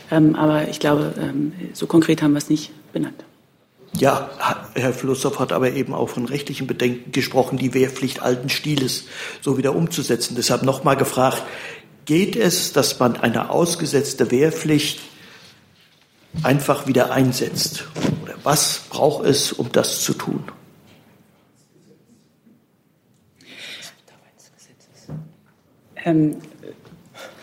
Ähm, aber ich glaube, ähm, so konkret haben wir es nicht benannt. Ja, Herr Flussow hat aber eben auch von rechtlichen Bedenken gesprochen, die Wehrpflicht alten Stiles so wieder umzusetzen. Deshalb nochmal gefragt, geht es, dass man eine ausgesetzte Wehrpflicht einfach wieder einsetzt? Oder was braucht es, um das zu tun? Ähm,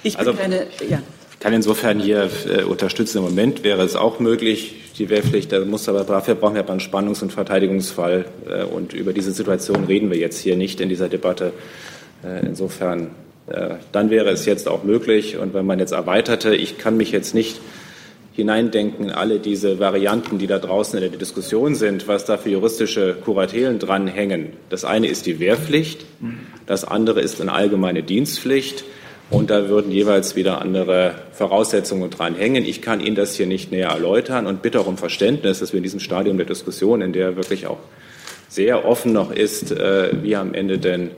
ich bin also, keine, ja. kann insofern hier äh, unterstützen. Im Moment wäre es auch möglich, die Wehrpflicht. Da muss aber dafür brauchen wir aber einen Spannungs- und Verteidigungsfall. Äh, und über diese Situation reden wir jetzt hier nicht in dieser Debatte. Äh, insofern, äh, dann wäre es jetzt auch möglich. Und wenn man jetzt erweiterte, ich kann mich jetzt nicht hineindenken in alle diese Varianten, die da draußen in der Diskussion sind, was da für juristische Kuratelen dranhängen. Das eine ist die Wehrpflicht, das andere ist eine allgemeine Dienstpflicht. Und da würden jeweils wieder andere Voraussetzungen dranhängen. Ich kann Ihnen das hier nicht näher erläutern und bitte auch um Verständnis, dass wir in diesem Stadium der Diskussion, in der wirklich auch sehr offen noch ist, äh, wie am Ende denn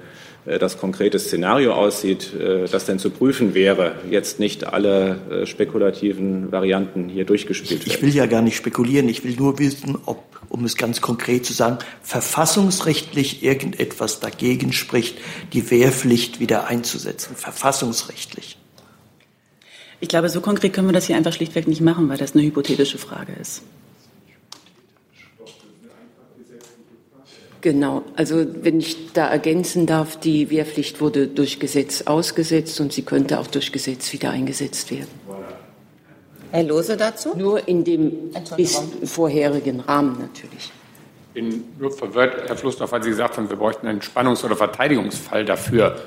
das konkrete Szenario aussieht, äh, das denn zu prüfen wäre, jetzt nicht alle äh, spekulativen Varianten hier durchgespielt werden. Ich will ja gar nicht spekulieren, ich will nur wissen, ob, um es ganz konkret zu sagen, verfassungsrechtlich irgendetwas dagegen spricht, die Wehrpflicht wieder einzusetzen, verfassungsrechtlich. Ich glaube, so konkret können wir das hier einfach schlichtweg nicht machen, weil das eine hypothetische Frage ist. Genau, also wenn ich da ergänzen darf, die Wehrpflicht wurde durch Gesetz ausgesetzt und sie könnte auch durch Gesetz wieder eingesetzt werden. Herr Lose dazu? Nur in dem bis vorherigen Rahmen natürlich. Ich bin nur verwirrt, Herr Flussdorf, weil Sie gesagt haben, wir bräuchten einen Spannungs- oder Verteidigungsfall dafür.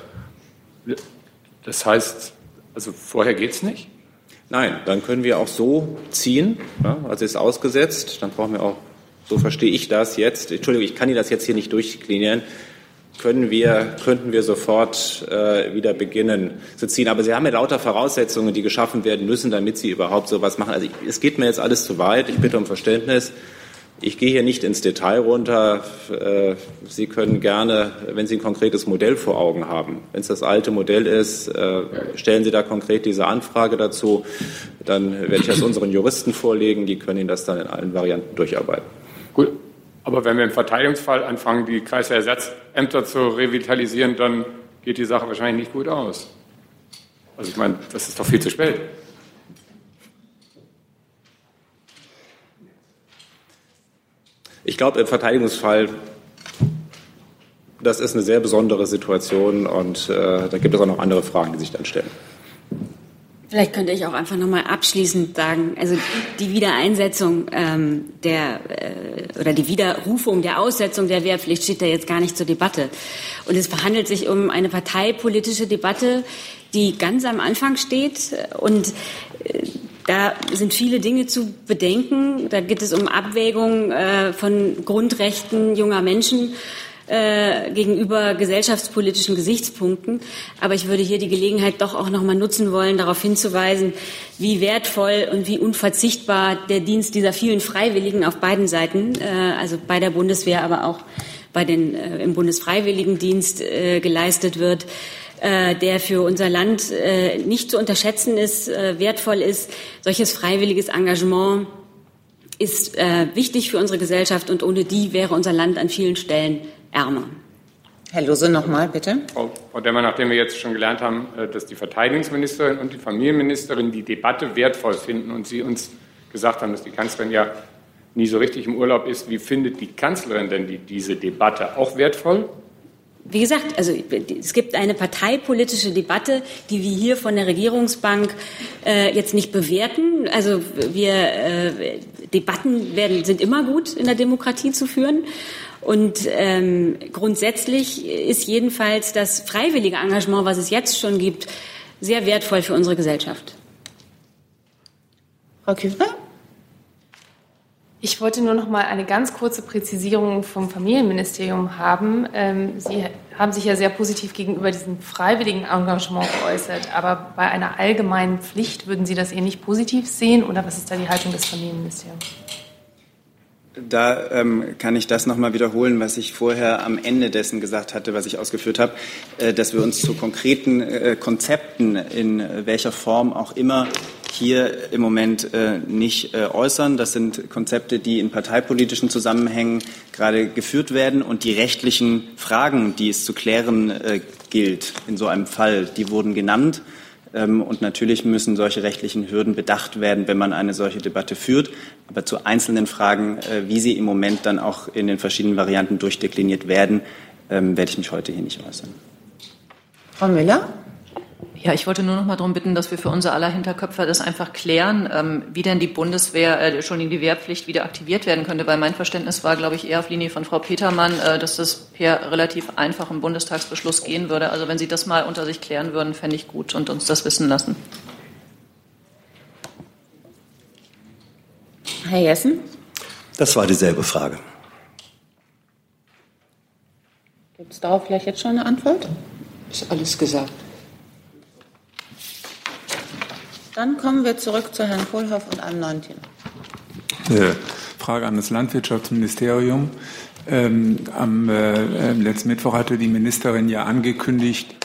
Das heißt, also vorher geht es nicht? Nein, dann können wir auch so ziehen. Ja, also ist ausgesetzt, dann brauchen wir auch so verstehe ich das jetzt, Entschuldigung, ich kann Ihnen das jetzt hier nicht durchklinieren, können wir, könnten wir sofort äh, wieder beginnen zu ziehen. Aber Sie haben ja lauter Voraussetzungen, die geschaffen werden müssen, damit Sie überhaupt so etwas machen. Also ich, es geht mir jetzt alles zu weit. Ich bitte um Verständnis. Ich gehe hier nicht ins Detail runter. Äh, Sie können gerne, wenn Sie ein konkretes Modell vor Augen haben, wenn es das alte Modell ist, äh, stellen Sie da konkret diese Anfrage dazu. Dann werde ich das unseren Juristen vorlegen. Die können Ihnen das dann in allen Varianten durcharbeiten. Gut, aber wenn wir im Verteidigungsfall anfangen, die Kreisersatzämter zu revitalisieren, dann geht die Sache wahrscheinlich nicht gut aus. Also ich meine, das ist doch viel zu spät. Ich glaube, im Verteidigungsfall, das ist eine sehr besondere Situation und äh, da gibt es auch noch andere Fragen, die sich dann stellen. Vielleicht könnte ich auch einfach nochmal abschließend sagen, also die Wiedereinsetzung ähm, der äh, oder die Widerrufung der Aussetzung der Wehrpflicht steht da jetzt gar nicht zur Debatte. Und es verhandelt sich um eine parteipolitische Debatte, die ganz am Anfang steht. Und äh, da sind viele Dinge zu bedenken. Da geht es um Abwägung äh, von Grundrechten junger Menschen äh, gegenüber gesellschaftspolitischen Gesichtspunkten. Aber ich würde hier die Gelegenheit doch auch noch mal nutzen wollen, darauf hinzuweisen, wie wertvoll und wie unverzichtbar der Dienst dieser vielen Freiwilligen auf beiden Seiten, äh, also bei der Bundeswehr, aber auch bei den, äh, im Bundesfreiwilligendienst äh, geleistet wird äh, der für unser Land äh, nicht zu unterschätzen ist, äh, wertvoll ist. Solches freiwilliges Engagement ist wichtig für unsere Gesellschaft und ohne die wäre unser Land an vielen Stellen ärmer. Herr Lose, nochmal bitte. Frau, Frau Demmer, nachdem wir jetzt schon gelernt haben, äh, dass die Verteidigungsministerin und die Familienministerin die Debatte wertvoll finden und Sie uns gesagt haben, dass die Kanzlerin ja nie so richtig im Urlaub ist, wie findet die Kanzlerin denn die, diese Debatte auch wertvoll? Wie gesagt, also es gibt eine parteipolitische Debatte, die wir hier von der Regierungsbank äh, jetzt nicht bewerten. Also wir äh, Debatten werden sind immer gut in der Demokratie zu führen. Und ähm, grundsätzlich ist jedenfalls das freiwillige Engagement, was es jetzt schon gibt, sehr wertvoll für unsere Gesellschaft. Frau Küfer? Ich wollte nur noch mal eine ganz kurze Präzisierung vom Familienministerium haben. Ähm, Sie haben sich ja sehr positiv gegenüber diesem freiwilligen Engagement geäußert, aber bei einer allgemeinen Pflicht würden Sie das eher nicht positiv sehen oder was ist da die Haltung des Familienministeriums? Da ähm, kann ich das nochmal wiederholen, was ich vorher am Ende dessen gesagt hatte, was ich ausgeführt habe, äh, dass wir uns zu konkreten äh, Konzepten in welcher Form auch immer hier im Moment äh, nicht äh, äußern. Das sind Konzepte, die in parteipolitischen Zusammenhängen gerade geführt werden und die rechtlichen Fragen, die es zu klären äh, gilt in so einem Fall, die wurden genannt. Ähm, und natürlich müssen solche rechtlichen Hürden bedacht werden, wenn man eine solche Debatte führt. Aber zu einzelnen Fragen, äh, wie sie im Moment dann auch in den verschiedenen Varianten durchdekliniert werden, ähm, werde ich mich heute hier nicht äußern. Frau Müller? Ja, ich wollte nur noch mal darum bitten, dass wir für unser aller Hinterköpfe das einfach klären, ähm, wie denn die Bundeswehr, äh, Entschuldigung, die Wehrpflicht wieder aktiviert werden könnte, weil mein Verständnis war, glaube ich, eher auf Linie von Frau Petermann, äh, dass das per relativ einfachem Bundestagsbeschluss gehen würde. Also wenn Sie das mal unter sich klären würden, fände ich gut und uns das wissen lassen. Herr Jessen? Das war dieselbe Frage. Gibt es darauf vielleicht jetzt schon eine Antwort? Ist alles gesagt. Dann kommen wir zurück zu Herrn Kohlhoff und einem neuen Thema. Äh, Frage an das Landwirtschaftsministerium. Ähm, am äh, letzten Mittwoch hatte die Ministerin ja angekündigt,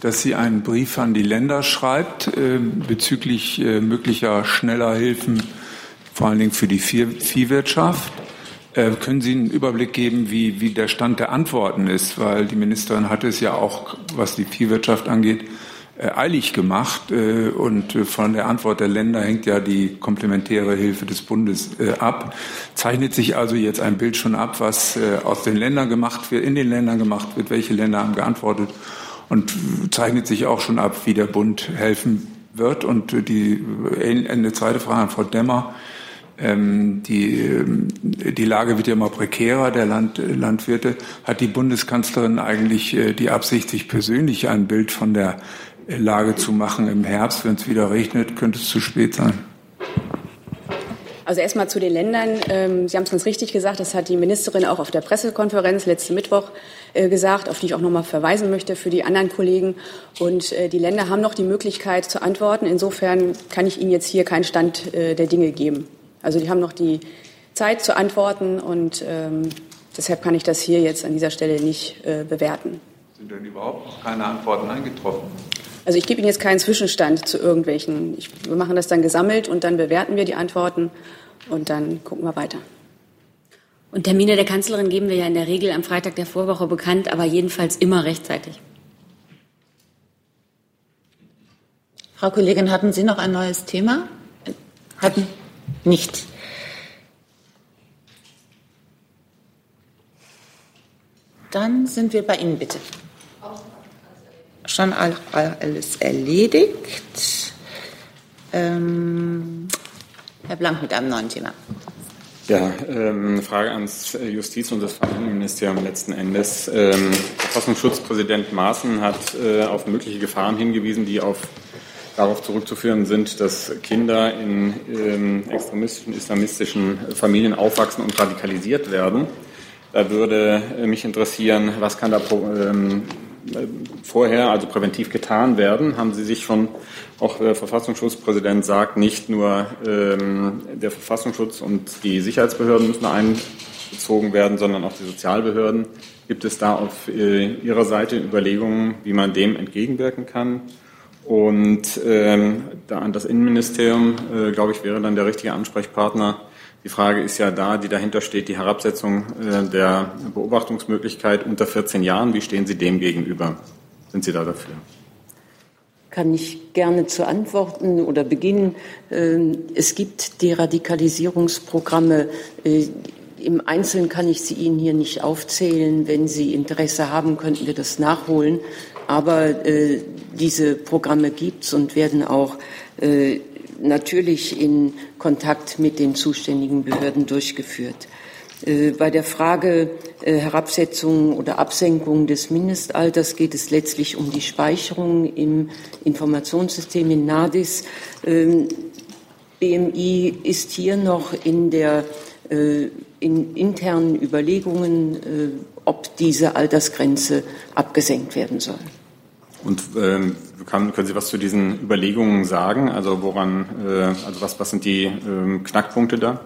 dass sie einen Brief an die Länder schreibt äh, bezüglich äh, möglicher schneller Hilfen, vor allen Dingen für die Viehwirtschaft. Äh, können Sie einen Überblick geben, wie, wie der Stand der Antworten ist? Weil die Ministerin hatte es ja auch, was die Viehwirtschaft angeht, äh, eilig gemacht. Äh, und von der Antwort der Länder hängt ja die komplementäre Hilfe des Bundes ab. Zeichnet sich also jetzt ein Bild schon ab, was aus den Ländern gemacht wird, in den Ländern gemacht wird, welche Länder haben geantwortet und zeichnet sich auch schon ab, wie der Bund helfen wird. Und die eine zweite Frage an Frau Demmer. Ähm, die, ähm, die Lage wird ja immer prekärer der Land, Landwirte. Hat die Bundeskanzlerin eigentlich äh, die Absicht, sich persönlich ein Bild von der Lage zu machen im Herbst? Wenn es wieder regnet, könnte es zu spät sein. Also erstmal zu den Ländern. Ähm, Sie haben es ganz richtig gesagt, das hat die Ministerin auch auf der Pressekonferenz letzten Mittwoch äh, gesagt, auf die ich auch noch mal verweisen möchte für die anderen Kollegen. Und äh, die Länder haben noch die Möglichkeit zu antworten. Insofern kann ich Ihnen jetzt hier keinen Stand der Dinge geben. Also die haben noch die Zeit zu antworten und ähm, deshalb kann ich das hier jetzt an dieser Stelle nicht äh, bewerten. Sind denn überhaupt noch keine Antworten eingetroffen? Also ich gebe Ihnen jetzt keinen Zwischenstand zu irgendwelchen. Ich, wir machen das dann gesammelt und dann bewerten wir die Antworten und dann gucken wir weiter. Und Termine der Kanzlerin geben wir ja in der Regel am Freitag der Vorwoche bekannt, aber jedenfalls immer rechtzeitig. Frau Kollegin, hatten Sie noch ein neues Thema? Hatten nicht. Dann sind wir bei Ihnen, bitte. Schon alles erledigt. Ähm, Herr Blank mit einem neuen Thema. Ja, ähm, Frage ans Justiz- und das Familienministerium letzten Endes. Ähm, Verfassungsschutzpräsident Maaßen hat äh, auf mögliche Gefahren hingewiesen, die auf darauf zurückzuführen sind, dass Kinder in ähm, extremistischen, islamistischen Familien aufwachsen und radikalisiert werden. Da würde äh, mich interessieren, was kann da ähm, vorher, also präventiv getan werden? Haben Sie sich schon, auch der Verfassungsschutzpräsident sagt, nicht nur ähm, der Verfassungsschutz und die Sicherheitsbehörden müssen einbezogen werden, sondern auch die Sozialbehörden. Gibt es da auf äh, Ihrer Seite Überlegungen, wie man dem entgegenwirken kann? Und ähm, da an das Innenministerium, äh, glaube ich, wäre dann der richtige Ansprechpartner. Die Frage ist ja da, die dahinter steht, die Herabsetzung äh, der Beobachtungsmöglichkeit unter 14 Jahren. Wie stehen Sie dem gegenüber? Sind Sie da dafür? Kann ich gerne zu antworten oder beginnen. Ähm, es gibt Deradikalisierungsprogramme. Äh, Im Einzelnen kann ich sie Ihnen hier nicht aufzählen. Wenn Sie Interesse haben, könnten wir das nachholen. Aber äh, diese Programme gibt es und werden auch äh, natürlich in Kontakt mit den zuständigen Behörden durchgeführt. Äh, bei der Frage äh, Herabsetzung oder Absenkung des Mindestalters geht es letztlich um die Speicherung im Informationssystem in NADIS. Ähm, BMI ist hier noch in der äh, in internen Überlegungen, ob diese Altersgrenze abgesenkt werden soll. Und ähm, kann, können Sie was zu diesen Überlegungen sagen? Also woran, äh, also was, was sind die ähm, Knackpunkte da?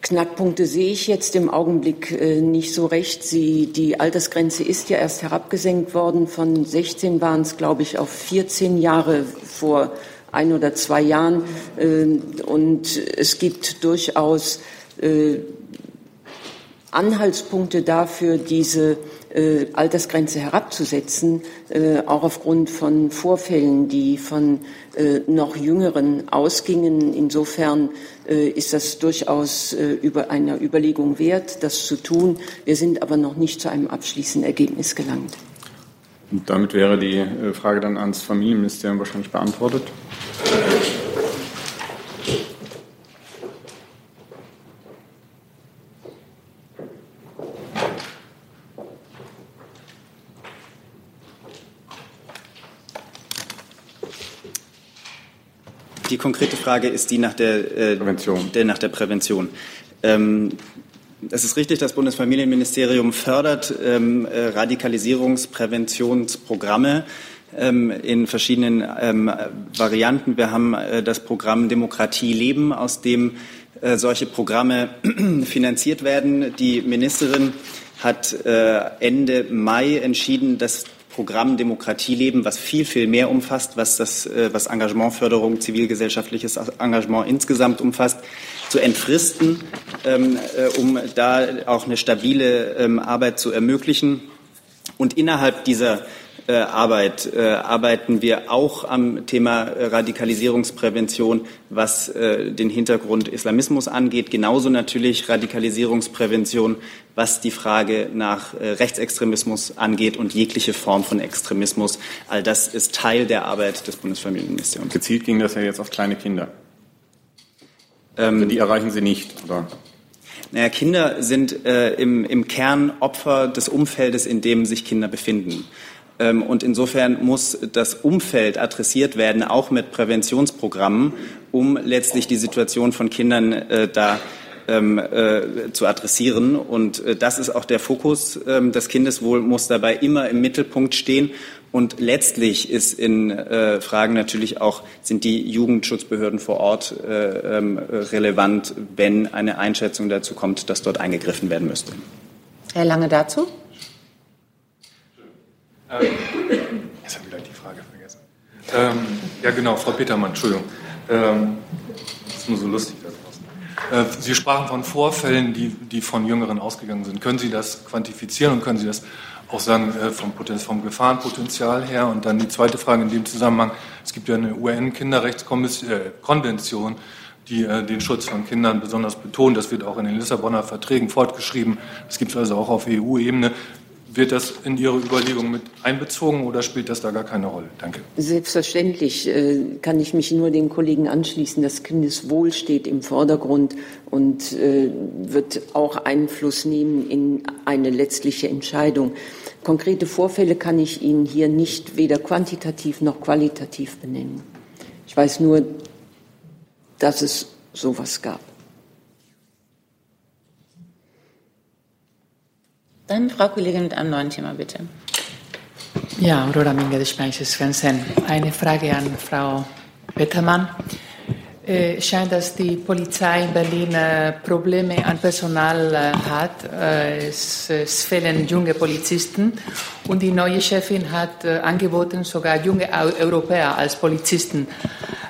Knackpunkte sehe ich jetzt im Augenblick äh, nicht so recht. Sie, die Altersgrenze ist ja erst herabgesenkt worden. Von 16 waren es, glaube ich, auf 14 Jahre vor ein oder zwei Jahren. Äh, und es gibt durchaus äh, Anhaltspunkte dafür, diese äh, Altersgrenze herabzusetzen, äh, auch aufgrund von Vorfällen, die von äh, noch Jüngeren ausgingen. Insofern äh, ist das durchaus äh, über einer Überlegung wert, das zu tun. Wir sind aber noch nicht zu einem abschließenden Ergebnis gelangt. Und damit wäre die äh, Frage dann ans Familienministerium wahrscheinlich beantwortet. Die konkrete Frage ist die nach der äh, Prävention. Der, nach der Prävention. Ähm, es ist richtig, das Bundesfamilienministerium fördert ähm, äh, Radikalisierungspräventionsprogramme ähm, in verschiedenen ähm, Varianten. Wir haben äh, das Programm Demokratie leben, aus dem äh, solche Programme finanziert werden. Die Ministerin hat äh, Ende Mai entschieden, dass Programm Demokratie leben, was viel, viel mehr umfasst, was das, äh, was Engagementförderung, zivilgesellschaftliches Engagement insgesamt umfasst, zu entfristen, ähm, äh, um da auch eine stabile ähm, Arbeit zu ermöglichen. Und innerhalb dieser äh, Arbeit äh, arbeiten wir auch am Thema Radikalisierungsprävention, was äh, den Hintergrund Islamismus angeht. Genauso natürlich Radikalisierungsprävention, was die Frage nach äh, Rechtsextremismus angeht und jegliche Form von Extremismus. All das ist Teil der Arbeit des Bundesfamilienministeriums. Gezielt ging das ja jetzt auf kleine Kinder. Ähm, also die erreichen Sie nicht, oder? Naja, Kinder sind äh, im, im Kern Opfer des Umfeldes, in dem sich Kinder befinden. Ähm, und insofern muss das Umfeld adressiert werden, auch mit Präventionsprogrammen, um letztlich die Situation von Kindern äh, da ähm, äh, zu adressieren. Und äh, das ist auch der Fokus. Ähm, das Kindeswohl muss dabei immer im Mittelpunkt stehen. Und letztlich ist in Fragen natürlich auch, sind die Jugendschutzbehörden vor Ort relevant, wenn eine Einschätzung dazu kommt, dass dort eingegriffen werden müsste. Herr Lange dazu? Ähm, jetzt habe ich gleich die Frage vergessen. Ähm, ja, genau, Frau Petermann, Entschuldigung. Ähm, ist nur so lustig da draußen. Äh, Sie sprachen von Vorfällen, die, die von Jüngeren ausgegangen sind. Können Sie das quantifizieren und können Sie das auch sagen äh, vom, vom Gefahrenpotenzial her? Und dann die zweite Frage in dem Zusammenhang. Es gibt ja eine UN-Kinderrechtskonvention, die äh, den Schutz von Kindern besonders betont. Das wird auch in den Lissabonner Verträgen fortgeschrieben. Das gibt es also auch auf EU-Ebene. Wird das in Ihre Überlegungen mit einbezogen oder spielt das da gar keine Rolle? Danke. Selbstverständlich äh, kann ich mich nur den Kollegen anschließen. Das Kindeswohl steht im Vordergrund und äh, wird auch Einfluss nehmen in eine letztliche Entscheidung. Konkrete Vorfälle kann ich Ihnen hier nicht weder quantitativ noch qualitativ benennen. Ich weiß nur, dass es sowas gab. Dann Frau Kollegin mit einem neuen Thema, bitte. Ja, Aurora Minge Spanisches Fernsehen. Eine Frage an Frau Pettermann. Es äh, scheint, dass die Polizei in Berlin äh, Probleme an Personal äh, hat. Es, fehlen junge Polizisten und die neue Chefin hat angeboten, sogar junge Europäer als Polizisten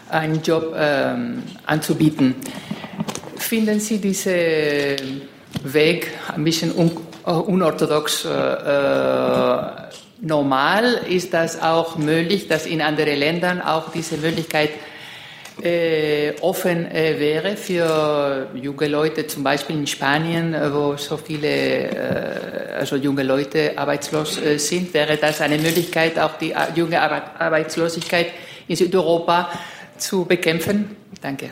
einen Job ähm, anzubieten. Finden Sie diesen Weg ein bisschen un unorthodox äh, äh, normal? Ist das auch möglich, dass in anderen Ländern auch diese Möglichkeit äh, offen äh, wäre für junge Leute, zum Beispiel in Spanien, wo so viele äh, also junge Leute arbeitslos sind, wäre das eine Möglichkeit, auch die junge Arbeitslosigkeit in Südeuropa zu bekämpfen? Danke.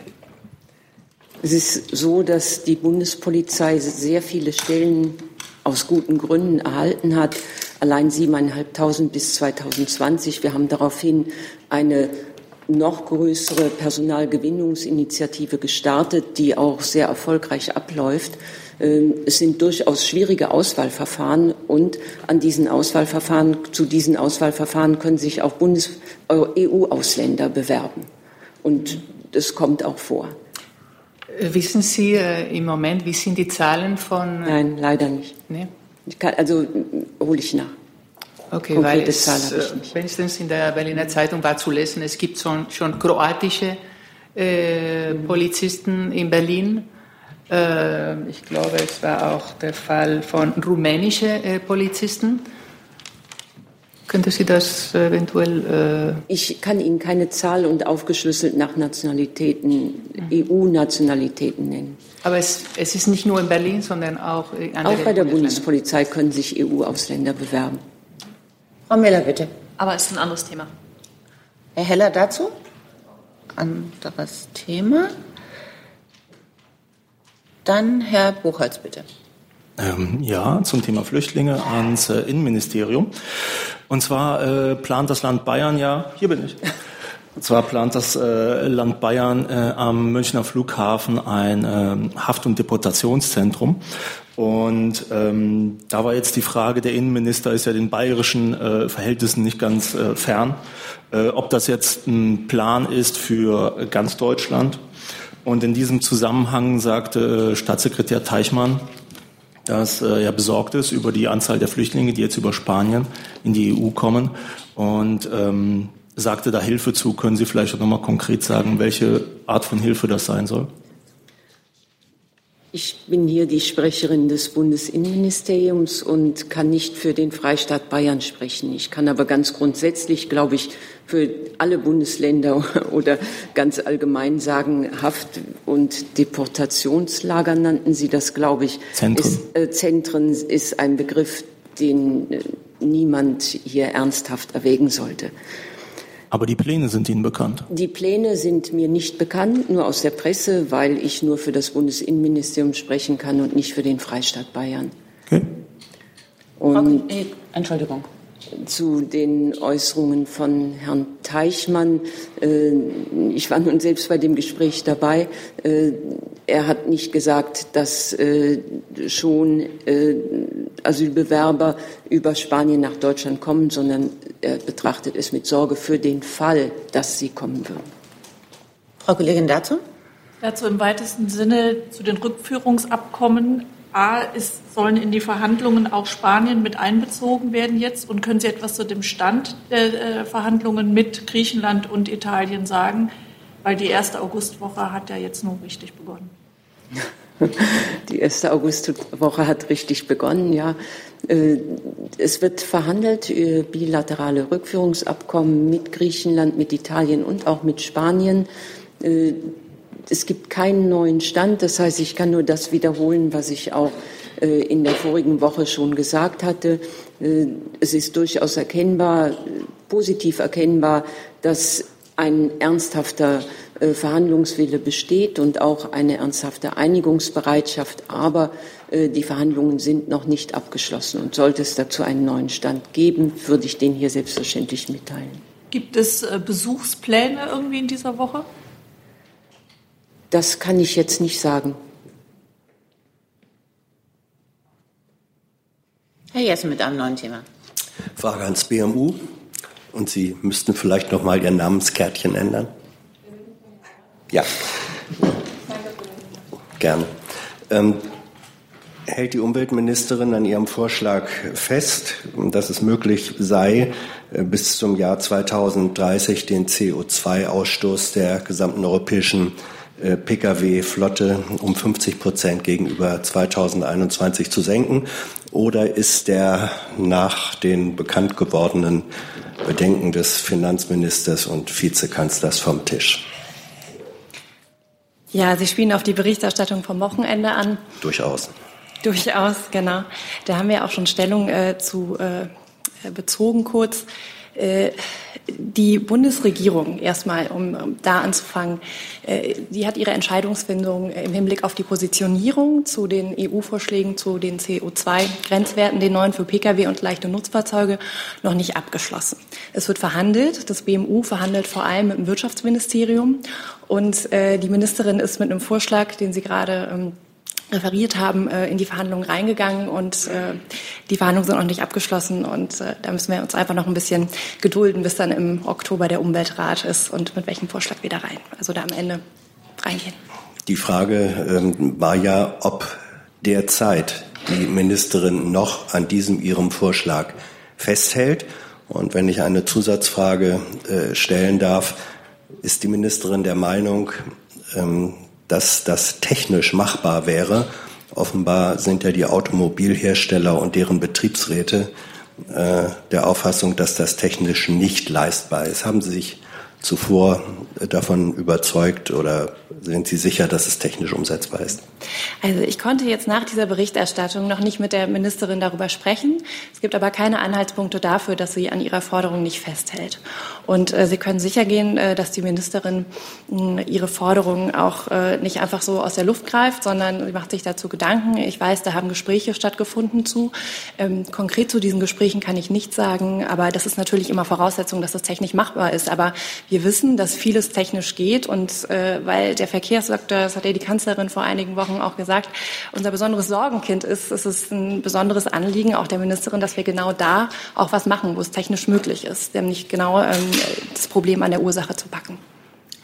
Es ist so, dass die Bundespolizei sehr viele Stellen aus guten Gründen erhalten hat. Allein 7.500 bis 2020. Wir haben daraufhin eine noch größere Personalgewinnungsinitiative gestartet, die auch sehr erfolgreich abläuft. Ähm, es sind durchaus schwierige Auswahlverfahren und an diesen Auswahlverfahren, zu diesen Auswahlverfahren können sich auch EU-Ausländer bewerben. Und das kommt auch vor. Wissen Sie äh, im Moment, wie sind die Zahlen von. Äh, Nein, leider nicht. Nee? Kann, also hole ich nach. Okay, Konkrete weil es, Zahl ich wenigstens in der Berliner Zeitung war zu lesen, es gibt schon, schon kroatische äh, Polizisten in Berlin. Äh, ich glaube, es war auch der Fall von rumänischen äh, Polizisten. Könnte Sie das eventuell? Äh ich kann Ihnen keine Zahl und aufgeschlüsselt nach Nationalitäten, mhm. EU-Nationalitäten nennen. Aber es, es, ist nicht nur in Berlin, sondern auch in anderen Auch bei der Bundespolizei können sich EU-Ausländer bewerben. Frau Miller, bitte. Aber es ist ein anderes Thema. Herr Heller dazu? Anderes Thema. Dann Herr Buchholz, bitte. Ähm, ja, zum Thema Flüchtlinge ans äh, Innenministerium. Und zwar äh, plant das Land Bayern ja, hier bin ich. Und zwar plant das äh, Land Bayern äh, am Münchner Flughafen ein ähm, Haft- und Deportationszentrum. Und ähm, da war jetzt die Frage, der Innenminister ist ja den bayerischen äh, Verhältnissen nicht ganz äh, fern, äh, ob das jetzt ein Plan ist für ganz Deutschland. Und in diesem Zusammenhang sagte äh, Staatssekretär Teichmann, dass äh, besorgt ist über die Anzahl der Flüchtlinge, die jetzt über Spanien in die EU kommen. Und ähm, sagte da Hilfe zu. Können Sie vielleicht noch mal konkret sagen, welche Art von Hilfe das sein soll? Ich bin hier die Sprecherin des Bundesinnenministeriums und kann nicht für den Freistaat Bayern sprechen. Ich kann aber ganz grundsätzlich, glaube ich, für alle Bundesländer oder ganz allgemein sagen, Haft- und Deportationslager nannten Sie das, glaube ich. Zentren. Ist, äh, Zentren ist ein Begriff, den äh, niemand hier ernsthaft erwägen sollte. Aber die Pläne sind Ihnen bekannt. Die Pläne sind mir nicht bekannt, nur aus der Presse, weil ich nur für das Bundesinnenministerium sprechen kann und nicht für den Freistaat Bayern. Okay. Und okay. Entschuldigung. Zu den Äußerungen von Herrn Teichmann. Äh, ich war nun selbst bei dem Gespräch dabei. Äh, er hat nicht gesagt, dass äh, schon Asylbewerber über Spanien nach Deutschland kommen, sondern er betrachtet es mit Sorge für den Fall, dass sie kommen würden. Frau Kollegin dazu? Dazu im weitesten Sinne zu den Rückführungsabkommen. A, ist, sollen in die Verhandlungen auch Spanien mit einbezogen werden jetzt? Und können Sie etwas zu dem Stand der äh, Verhandlungen mit Griechenland und Italien sagen? Weil die erste Augustwoche hat ja jetzt nur richtig begonnen. Die erste Augustwoche hat richtig begonnen, ja. Äh, es wird verhandelt über bilaterale Rückführungsabkommen mit Griechenland, mit Italien und auch mit Spanien. Äh, es gibt keinen neuen Stand. Das heißt, ich kann nur das wiederholen, was ich auch äh, in der vorigen Woche schon gesagt hatte. Es ist durchaus erkennbar, positiv erkennbar, dass ein ernsthafter äh, Verhandlungswille besteht und auch eine ernsthafte Einigungsbereitschaft. Aber äh, die Verhandlungen sind noch nicht abgeschlossen. Und sollte es dazu einen neuen Stand geben, würde ich den hier selbstverständlich mitteilen. Gibt es äh, Besuchspläne irgendwie in dieser Woche? Das kann ich jetzt nicht sagen. Herr Jessen mit einem neuen Thema. Frage ans BMU. Und Sie müssten vielleicht noch mal Ihr Namenskärtchen ändern. Ja. Gerne. Ähm, hält die Umweltministerin an ihrem Vorschlag fest, dass es möglich sei, äh, bis zum Jahr 2030 den CO2-Ausstoß der gesamten europäischen äh, Pkw-Flotte um 50 Prozent gegenüber 2021 zu senken? Oder ist der nach den bekannt gewordenen Bedenken des Finanzministers und Vizekanzlers vom Tisch? Ja, Sie spielen auf die Berichterstattung vom Wochenende an. Durchaus. Durchaus, genau. Da haben wir auch schon Stellung äh, zu äh, bezogen kurz. Äh, die Bundesregierung erstmal, um, um da anzufangen, äh, die hat ihre Entscheidungsfindung im Hinblick auf die Positionierung zu den EU-Vorschlägen zu den CO2-Grenzwerten, den neuen für Pkw und leichte Nutzfahrzeuge, noch nicht abgeschlossen. Es wird verhandelt. Das BMU verhandelt vor allem mit dem Wirtschaftsministerium. Und äh, die Ministerin ist mit einem Vorschlag, den sie gerade ähm, referiert haben, äh, in die Verhandlungen reingegangen und äh, die Verhandlungen sind noch nicht abgeschlossen und äh, da müssen wir uns einfach noch ein bisschen gedulden, bis dann im Oktober der Umweltrat ist und mit welchem Vorschlag wir rein, also da am Ende reingehen. Die Frage ähm, war ja, ob derzeit die Ministerin noch an diesem ihrem Vorschlag festhält. Und wenn ich eine Zusatzfrage stellen darf, ist die Ministerin der Meinung, ähm, dass das technisch machbar wäre. Offenbar sind ja die Automobilhersteller und deren Betriebsräte äh, der Auffassung, dass das technisch nicht leistbar ist. Haben Sie sich zuvor davon überzeugt oder sind Sie sicher, dass es technisch umsetzbar ist? Also ich konnte jetzt nach dieser Berichterstattung noch nicht mit der Ministerin darüber sprechen. Es gibt aber keine Anhaltspunkte dafür, dass sie an ihrer Forderung nicht festhält. Und äh, Sie können sicher gehen, äh, dass die Ministerin äh, ihre Forderungen auch äh, nicht einfach so aus der Luft greift, sondern sie macht sich dazu Gedanken. Ich weiß, da haben Gespräche stattgefunden zu. Ähm, konkret zu diesen Gesprächen kann ich nichts sagen, aber das ist natürlich immer Voraussetzung, dass das technisch machbar ist. Aber wir wissen, dass vieles technisch geht und äh, weil der Verkehrssektor, das hat ja die Kanzlerin vor einigen Wochen auch gesagt, unser besonderes Sorgenkind ist, ist es ein besonderes Anliegen auch der Ministerin, dass wir genau da auch was machen, wo es technisch möglich ist, nämlich genau ähm, das Problem an der Ursache zu packen.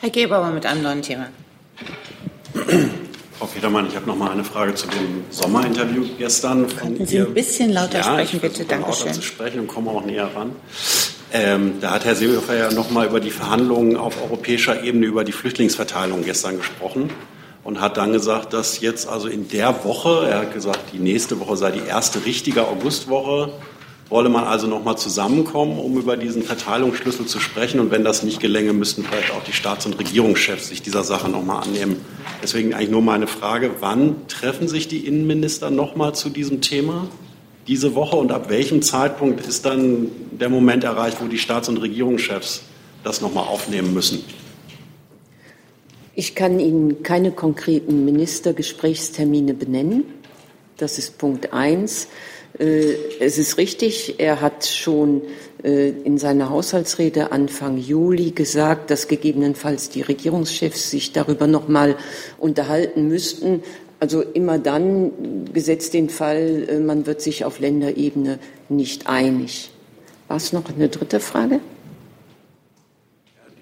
Herr Geber, mit einem neuen Thema. Frau Federmann, ich habe noch mal eine Frage zu dem Sommerinterview gestern. Könnten Sie ein bisschen lauter ja, sprechen, bitte? Danke Dankeschön. lauter zu sprechen und komme auch näher ran. Ähm, da hat Herr Seehofer ja noch mal über die Verhandlungen auf europäischer Ebene über die Flüchtlingsverteilung gestern gesprochen und hat dann gesagt, dass jetzt also in der Woche, er hat gesagt, die nächste Woche sei die erste richtige Augustwoche, wolle man also noch mal zusammenkommen, um über diesen Verteilungsschlüssel zu sprechen. Und wenn das nicht gelänge, müssten vielleicht auch die Staats- und Regierungschefs sich dieser Sache noch mal annehmen. Deswegen eigentlich nur meine Frage, wann treffen sich die Innenminister noch mal zu diesem Thema? Diese Woche und ab welchem Zeitpunkt ist dann der Moment erreicht, wo die Staats- und Regierungschefs das noch mal aufnehmen müssen? Ich kann Ihnen keine konkreten Ministergesprächstermine benennen. Das ist Punkt eins. Äh, Es ist richtig, er hat schon äh, in seiner Haushaltsrede Anfang Juli gesagt, dass gegebenenfalls die Regierungschefs sich darüber noch mal unterhalten müssten. Also immer dann, gesetzt den Fall, äh, man wird sich auf Länderebene nicht einig. War es noch eine dritte Frage?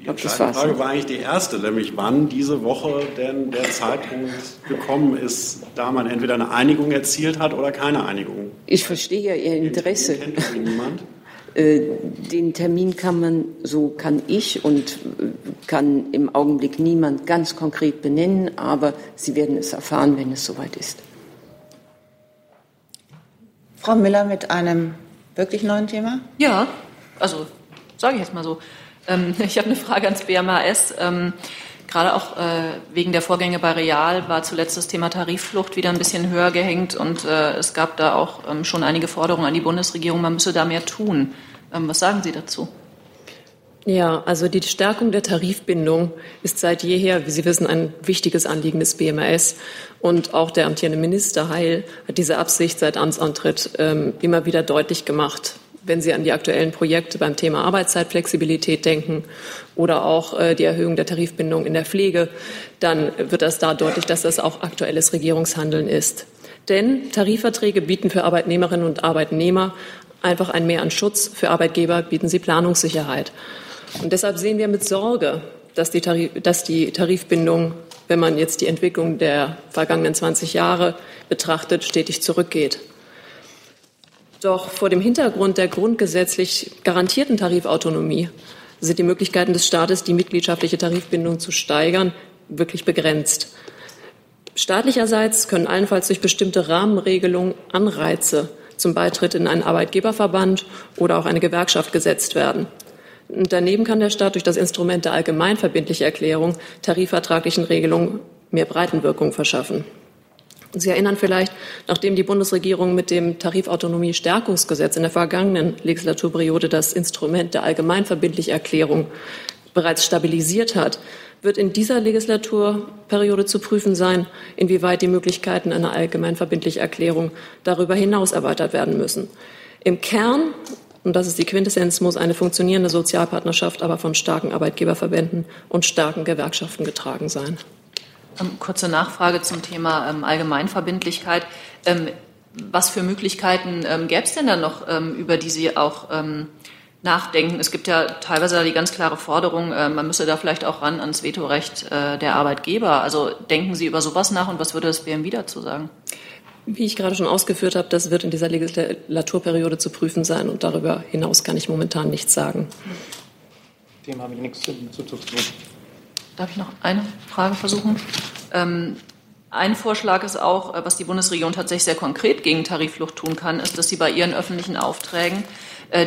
Die entscheidende Frage war eigentlich die erste, nämlich wann diese Woche denn der Zeitpunkt gekommen ist, da man entweder eine Einigung erzielt hat oder keine Einigung. Ich verstehe ja Ihr Interesse. Kennt irgendwie niemand? Äh, Den Termin kann man, so kann ich und äh, kann im Augenblick niemand ganz konkret benennen, aber Sie werden es erfahren, wenn es soweit ist. Frau Miller mit einem wirklich neuen Thema? Ja, also sage ich jetzt mal so. Ähm, ich habe eine Frage ans BMAS. Gerade auch äh, wegen der Vorgänge bei Real war zuletzt das Thema Tarifflucht wieder ein bisschen höher gehängt und äh, es gab da auch ähm, schon einige Forderungen an die Bundesregierung, man müsse da mehr tun. Ähm, was sagen Sie dazu? Ja, also die Stärkung der Tarifbindung ist seit jeher, wie Sie wissen, ein wichtiges Anliegen des BMAS. Und auch der amtierende Minister Heil hat diese Absicht seit Amtsantritt ähm, immer wieder deutlich gemacht. Wenn Sie an die aktuellen Projekte beim Thema Arbeitszeitflexibilität denken oder auch äh, die Erhöhung der Tarifbindung in der Pflege, dann wird das da deutlich, dass das auch aktuelles Regierungshandeln ist. Denn Tarifverträge bieten für Arbeitnehmerinnen und Arbeitnehmer einfach ein Mehr an Schutz. Für Arbeitgeber bieten sie Planungssicherheit. Und deshalb sehen wir mit Sorge, dass die, Tarif, dass die Tarifbindung, wenn man jetzt die Entwicklung der vergangenen 20 Jahre betrachtet, stetig zurückgeht. Doch vor dem Hintergrund der grundgesetzlich garantierten Tarifautonomie sind die Möglichkeiten des Staates, die mitgliedschaftliche Tarifbindung zu steigern, wirklich begrenzt. Staatlicherseits können allenfalls durch bestimmte Rahmenregelungen Anreize zum Beitritt in einen Arbeitgeberverband oder auch eine Gewerkschaft gesetzt werden. Und daneben kann der Staat durch das Instrument der allgemeinverbindlichen Erklärung tarifvertraglichen Regelungen mehr Breitenwirkung verschaffen. Sie erinnern vielleicht, nachdem die Bundesregierung mit dem Tarifautonomie-Stärkungsgesetz in der vergangenen Legislaturperiode das Instrument der allgemeinverbindlichen Erklärung bereits stabilisiert hat, wird in dieser Legislaturperiode zu prüfen sein, inwieweit die Möglichkeiten einer allgemeinverbindlichen Erklärung darüber hinaus erweitert werden müssen. Im Kern, und das ist die Quintessenz, muss eine funktionierende Sozialpartnerschaft aber von starken Arbeitgeberverbänden und starken Gewerkschaften getragen sein. Ähm, kurze Nachfrage zum Thema ähm, Allgemeinverbindlichkeit. Ähm, was für Möglichkeiten ähm, gäbe es denn dann noch, ähm, über die Sie auch ähm, nachdenken? Es gibt ja teilweise die ganz klare Forderung, äh, man müsse da vielleicht auch ran ans Vetorecht äh, der Arbeitgeber. Also denken Sie über sowas nach und was würde das BMW dazu sagen? Wie ich gerade schon ausgeführt habe, das wird in dieser Legislaturperiode zu prüfen sein und darüber hinaus kann ich momentan nichts sagen. Dem habe ich nichts hinzuzufügen. Darf ich noch eine Frage versuchen? Ähm, Ein Vorschlag ist auch, was die Bundesregierung tatsächlich sehr konkret gegen Tarifflucht tun kann, ist, dass sie bei ihren öffentlichen Aufträgen,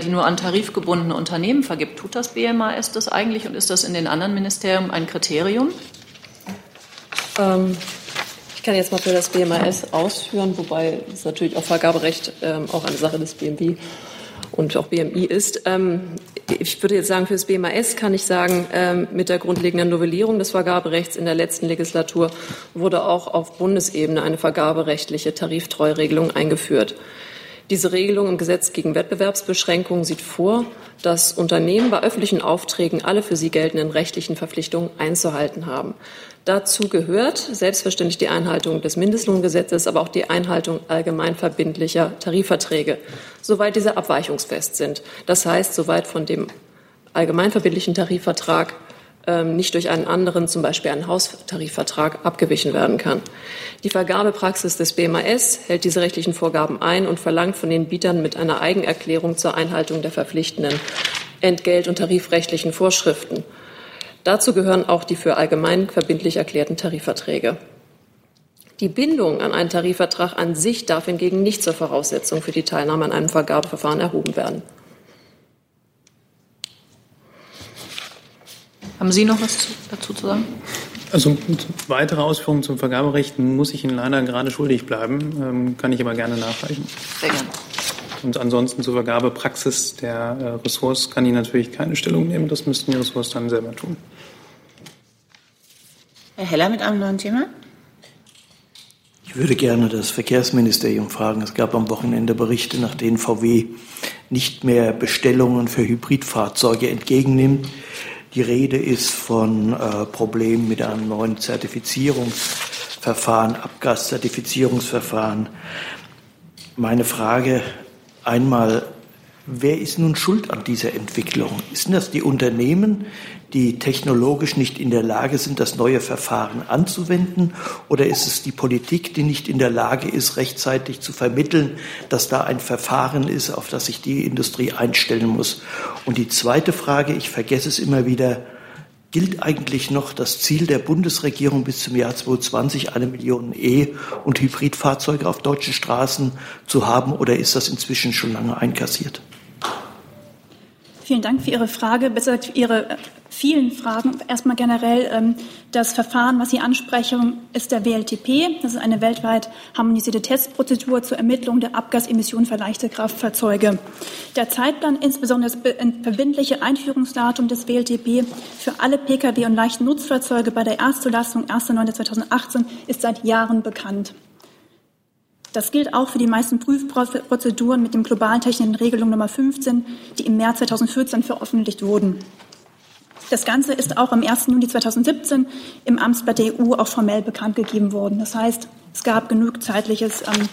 die nur an tarifgebundene Unternehmen vergibt, tut das BMAS das eigentlich und ist das in den anderen Ministerien ein Kriterium? Ähm, ich kann jetzt mal für das BMAS ausführen, wobei es natürlich auch Vergaberecht ähm, auch eine Sache des BMW und auch BMI ist. Ähm, ich würde jetzt sagen, für das BMAS kann ich sagen, ähm, mit der grundlegenden Novellierung des Vergaberechts in der letzten Legislatur wurde auch auf Bundesebene eine vergaberechtliche Tariftreuregelung eingeführt. Diese Regelung im Gesetz gegen Wettbewerbsbeschränkungen sieht vor, dass Unternehmen bei öffentlichen Aufträgen alle für sie geltenden rechtlichen Verpflichtungen einzuhalten haben. Dazu gehört selbstverständlich die Einhaltung des Mindestlohngesetzes, aber auch die Einhaltung allgemein verbindlicher Tarifverträge, soweit diese abweichungsfest sind. Das heißt, soweit von dem allgemein verbindlichen Tarifvertrag nicht durch einen anderen, zum Beispiel einen Haustarifvertrag, abgewichen werden kann. Die Vergabepraxis des BMAS hält diese rechtlichen Vorgaben ein und verlangt von den Bietern mit einer Eigenerklärung zur Einhaltung der verpflichtenden entgelt- und tarifrechtlichen Vorschriften. Dazu gehören auch die für allgemein verbindlich erklärten Tarifverträge. Die Bindung an einen Tarifvertrag an sich darf hingegen nicht zur Voraussetzung für die Teilnahme an einem Vergabeverfahren erhoben werden. Haben Sie noch was dazu zu sagen? Also weitere Ausführungen zum Vergaberecht muss ich Ihnen leider gerade schuldig bleiben, ähm, kann ich aber gerne nachreichen. Sehr gerne. Und ansonsten zur Vergabepraxis der äh, Ressorts kann ich natürlich keine Stellung nehmen. Das müssten die Ressorts dann selber tun. Herr Heller mit einem neuen Thema. Ich würde gerne das Verkehrsministerium fragen. Es gab am Wochenende Berichte, nach denen VW nicht mehr Bestellungen für Hybridfahrzeuge entgegennimmt. Die Rede ist von äh, Problemen mit einem neuen Zertifizierungsverfahren, Abgaszertifizierungsverfahren. Meine Frage einmal, wer ist nun schuld an dieser Entwicklung? Sind das die Unternehmen, die technologisch nicht in der Lage sind, das neue Verfahren anzuwenden? Oder ist es die Politik, die nicht in der Lage ist, rechtzeitig zu vermitteln, dass da ein Verfahren ist, auf das sich die Industrie einstellen muss? Und die zweite Frage, ich vergesse es immer wieder, Gilt eigentlich noch das Ziel der Bundesregierung bis zum Jahr 2020 eine Million E- und Hybridfahrzeuge auf deutschen Straßen zu haben oder ist das inzwischen schon lange einkassiert? Vielen Dank für Ihre Frage, besser gesagt für Ihre äh, vielen Fragen. Erstmal generell ähm, das Verfahren, was Sie ansprechen, ist der WLTP. Das ist eine weltweit harmonisierte Testprozedur zur Ermittlung der Abgasemissionen für leichte Kraftfahrzeuge. Der Zeitplan, insbesondere das verbindliche Einführungsdatum des WLTP für alle Pkw und leichten Nutzfahrzeuge bei der Erstzulassung 1.9.2018 ist seit Jahren bekannt. Das gilt auch für die meisten Prüfprozeduren mit dem globalen technischen Regelung Nummer 15, die im März 2014 veröffentlicht wurden. Das Ganze ist auch am 1. Juni 2017 im Amtsblatt der EU auch formell bekannt gegeben worden. Das heißt, es gab genug zeitliches ähm,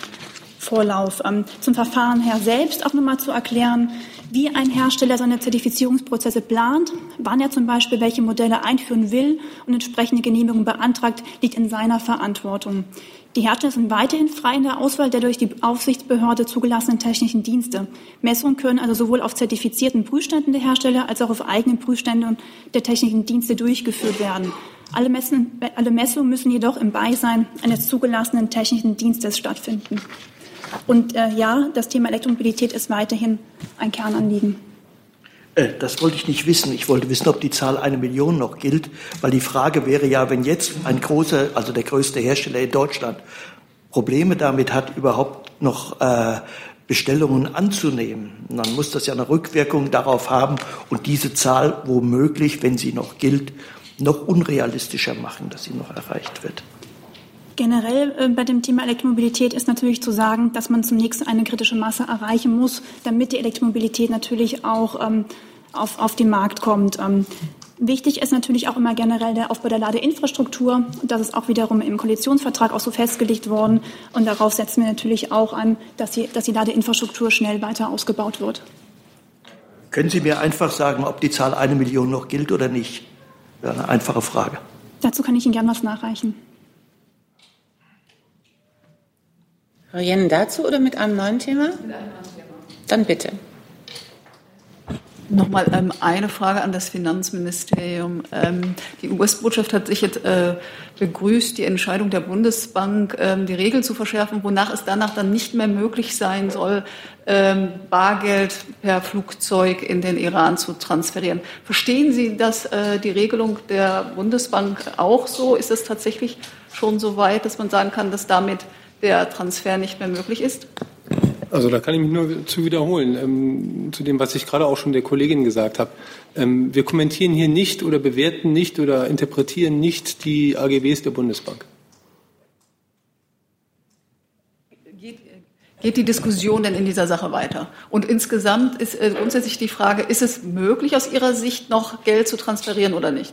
Vorlauf. Ähm, zum Verfahren her selbst auch nochmal zu erklären, wie ein Hersteller seine Zertifizierungsprozesse plant, wann er zum Beispiel welche Modelle einführen will und entsprechende Genehmigungen beantragt, liegt in seiner Verantwortung. Die Hersteller sind weiterhin frei in der Auswahl der durch die Aufsichtsbehörde zugelassenen technischen Dienste. Messungen können also sowohl auf zertifizierten Prüfständen der Hersteller als auch auf eigenen Prüfständen der technischen Dienste durchgeführt werden. Alle, Messen, alle Messungen müssen jedoch im Beisein eines zugelassenen technischen Dienstes stattfinden. Und äh, ja, das Thema Elektromobilität ist weiterhin ein Kernanliegen. Äh, das wollte ich nicht wissen. Ich wollte wissen, ob die Zahl eine Million noch gilt, weil die Frage wäre ja, wenn jetzt ein großer, also der größte Hersteller in Deutschland, Probleme damit hat, überhaupt noch äh, Bestellungen anzunehmen, dann muss das ja eine Rückwirkung darauf haben und diese Zahl womöglich, wenn sie noch gilt, noch unrealistischer machen, dass sie noch erreicht wird. Generell äh, bei dem Thema Elektromobilität ist natürlich zu sagen, dass man zunächst eine kritische Masse erreichen muss, damit die Elektromobilität natürlich auch ähm, auf, auf den Markt kommt. Ähm, wichtig ist natürlich auch immer generell der Aufbau der Ladeinfrastruktur. Das ist auch wiederum im Koalitionsvertrag auch so festgelegt worden. Und darauf setzen wir natürlich auch an, dass die, dass die Ladeinfrastruktur schnell weiter ausgebaut wird. Können Sie mir einfach sagen, ob die Zahl eine Million noch gilt oder nicht? Eine einfache Frage. Dazu kann ich Ihnen gern was nachreichen. Frau Jennen dazu oder mit einem neuen Thema? Mit einem neuen Thema. Dann bitte. Nochmal ähm, eine Frage an das Finanzministerium. Ähm, die US-Botschaft hat sich jetzt äh, begrüßt, die Entscheidung der Bundesbank, ähm, die Regeln zu verschärfen, wonach es danach dann nicht mehr möglich sein soll, ähm, Bargeld per Flugzeug in den Iran zu transferieren. Verstehen Sie das, äh, die Regelung der Bundesbank auch so? Ist es tatsächlich schon so weit, dass man sagen kann, dass damit der Transfer nicht mehr möglich ist? Also da kann ich mich nur zu wiederholen, ähm, zu dem, was ich gerade auch schon der Kollegin gesagt habe. Ähm, wir kommentieren hier nicht oder bewerten nicht oder interpretieren nicht die AGBs der Bundesbank. Geht, geht die Diskussion denn in dieser Sache weiter? Und insgesamt ist äh, grundsätzlich die Frage, ist es möglich aus Ihrer Sicht noch Geld zu transferieren oder nicht?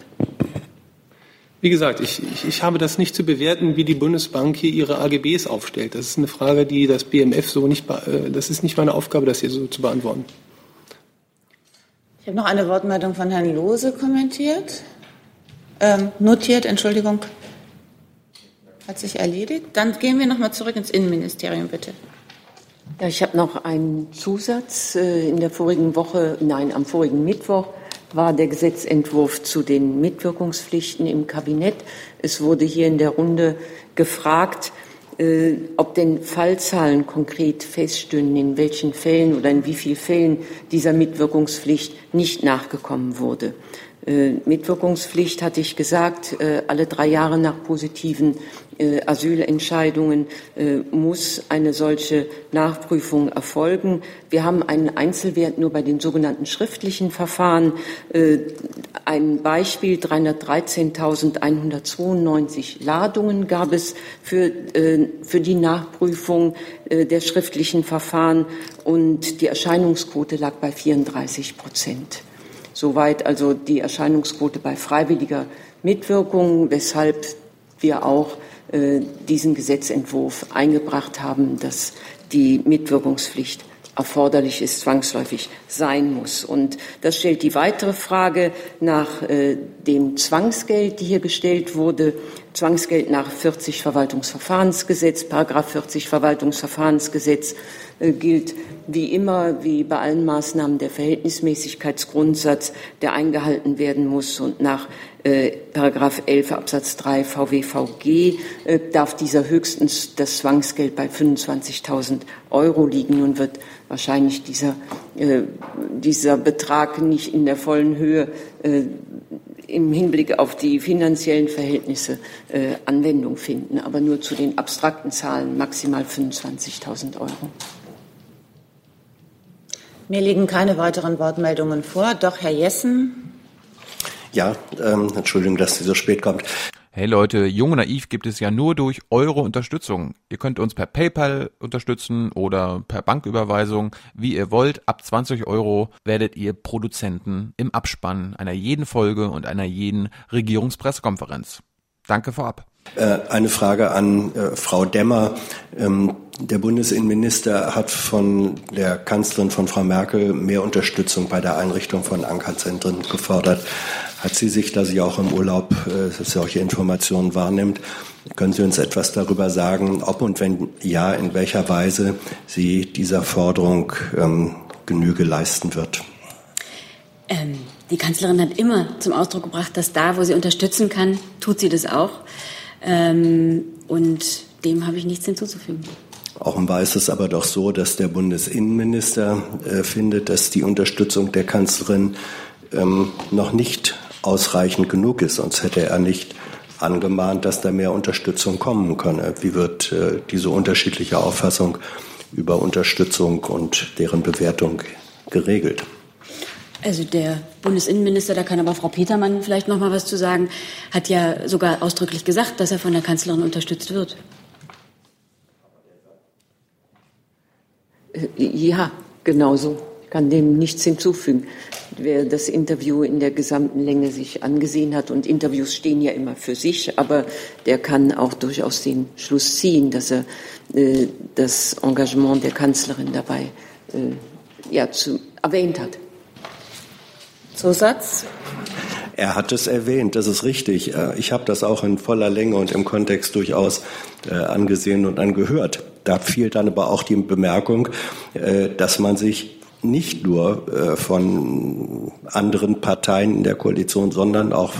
Wie gesagt, ich, ich, ich habe das nicht zu bewerten, wie die Bundesbank hier ihre AGBs aufstellt. Das ist eine Frage, die das BMF so nicht, äh, das ist nicht meine Aufgabe, das hier so zu beantworten. Ich habe noch eine Wortmeldung von Herrn Lose kommentiert. Ähm, notiert, Entschuldigung. Hat sich erledigt. Dann gehen wir noch mal zurück ins Innenministerium, bitte. Ja, ich habe noch einen Zusatz. Äh, in der vorigen Woche, nein, am vorigen Mittwoch war der Gesetzentwurf zu den Mitwirkungspflichten im Kabinett. Es wurde hier in der Runde gefragt, äh, ob denn Fallzahlen konkret feststünden, in welchen Fällen oder in wie vielen Fällen dieser Mitwirkungspflicht nicht nachgekommen wurde. Äh, Mitwirkungspflicht hatte ich gesagt, äh, alle drei Jahre nach positiven Asylentscheidungen muss eine solche Nachprüfung erfolgen. Wir haben einen Einzelwert nur bei den sogenannten schriftlichen Verfahren. Ein Beispiel 313.192 Ladungen gab es für, für die Nachprüfung der schriftlichen Verfahren und die Erscheinungsquote lag bei 34 Prozent. Soweit also die Erscheinungsquote bei freiwilliger Mitwirkung, weshalb wir auch äh, diesen Gesetzentwurf eingebracht haben, dass die Mitwirkungspflicht erforderlich ist, zwangsläufig sein muss. Und das stellt die weitere Frage nach äh, dem Zwangsgeld, die hier gestellt wurde. Zwangsgeld nach 40 Verwaltungsverfahrensgesetz, Paragraph 40 Verwaltungsverfahrensgesetz äh, gilt wie immer, wie bei allen Maßnahmen, der Verhältnismäßigkeitsgrundsatz, der eingehalten werden muss. Und nach äh, Paragraph 11 Absatz 3 VWVG äh, darf dieser höchstens das Zwangsgeld bei 25.000 Euro liegen. Nun wird wahrscheinlich dieser, äh, dieser Betrag nicht in der vollen Höhe äh, im Hinblick auf die finanziellen Verhältnisse äh, Anwendung finden, aber nur zu den abstrakten Zahlen maximal 25.000 Euro. Mir liegen keine weiteren Wortmeldungen vor. Doch, Herr Jessen. Ja, ähm, Entschuldigung, dass Sie so spät kommt. Hey Leute, Jung und Naiv gibt es ja nur durch eure Unterstützung. Ihr könnt uns per PayPal unterstützen oder per Banküberweisung, wie ihr wollt. Ab 20 Euro werdet ihr Produzenten im Abspann einer jeden Folge und einer jeden Regierungspressekonferenz. Danke vorab. Äh, eine Frage an äh, Frau Demmer. Ähm, der Bundesinnenminister hat von der Kanzlerin von Frau Merkel mehr Unterstützung bei der Einrichtung von Ankerzentren gefordert. Hat sie sich, da sie auch im Urlaub äh, solche Informationen wahrnimmt, können Sie uns etwas darüber sagen, ob und wenn ja, in welcher Weise sie dieser Forderung ähm, Genüge leisten wird? Ähm, die Kanzlerin hat immer zum Ausdruck gebracht, dass da, wo sie unterstützen kann, tut sie das auch. Ähm, und dem habe ich nichts hinzuzufügen. Offenbar ist es aber doch so, dass der Bundesinnenminister äh, findet, dass die Unterstützung der Kanzlerin ähm, noch nicht ausreichend genug ist. Sonst hätte er nicht angemahnt, dass da mehr Unterstützung kommen könne. Wie wird äh, diese unterschiedliche Auffassung über Unterstützung und deren Bewertung geregelt? Also der Bundesinnenminister, da kann aber Frau Petermann vielleicht noch mal was zu sagen, hat ja sogar ausdrücklich gesagt, dass er von der Kanzlerin unterstützt wird. Ja, genau so. Ich kann dem nichts hinzufügen. Wer das Interview in der gesamten Länge sich angesehen hat, und Interviews stehen ja immer für sich, aber der kann auch durchaus den Schluss ziehen, dass er äh, das Engagement der Kanzlerin dabei äh, ja, zu, erwähnt hat. Zusatz? Er hat es erwähnt, das ist richtig. Äh, ich habe das auch in voller Länge und im Kontext durchaus äh, angesehen und angehört. Da fiel dann aber auch die Bemerkung, äh, dass man sich nicht nur äh, von anderen Parteien in der Koalition, sondern auch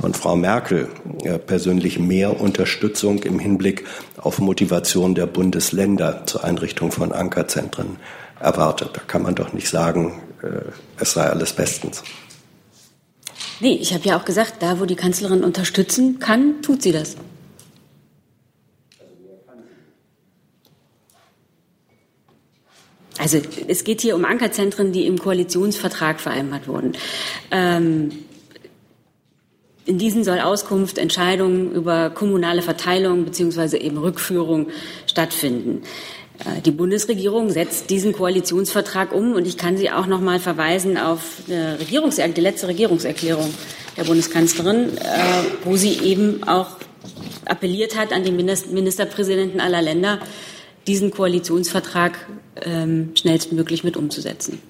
von Frau Merkel äh, persönlich mehr Unterstützung im Hinblick auf Motivation der Bundesländer zur Einrichtung von Ankerzentren erwartet. Da kann man doch nicht sagen, es sei alles bestens. Nee, ich habe ja auch gesagt, da wo die Kanzlerin unterstützen kann, tut sie das. Also es geht hier um Ankerzentren, die im Koalitionsvertrag vereinbart wurden. Ähm, in diesen soll Auskunft, Entscheidungen über kommunale Verteilung beziehungsweise eben Rückführung stattfinden. Äh, die Bundesregierung setzt diesen Koalitionsvertrag um und ich kann Sie auch noch mal verweisen auf die, Regierungser die letzte Regierungserklärung der Bundeskanzlerin, äh, wo sie eben auch appelliert hat an die Ministerpräsidenten aller Länder, diesen Koalitionsvertrag ähm, schnellstmöglich mit umzusetzen.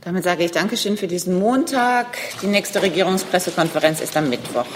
Damit sage ich Dankeschön für diesen Montag. Die nächste Regierungspressekonferenz ist am Mittwoch.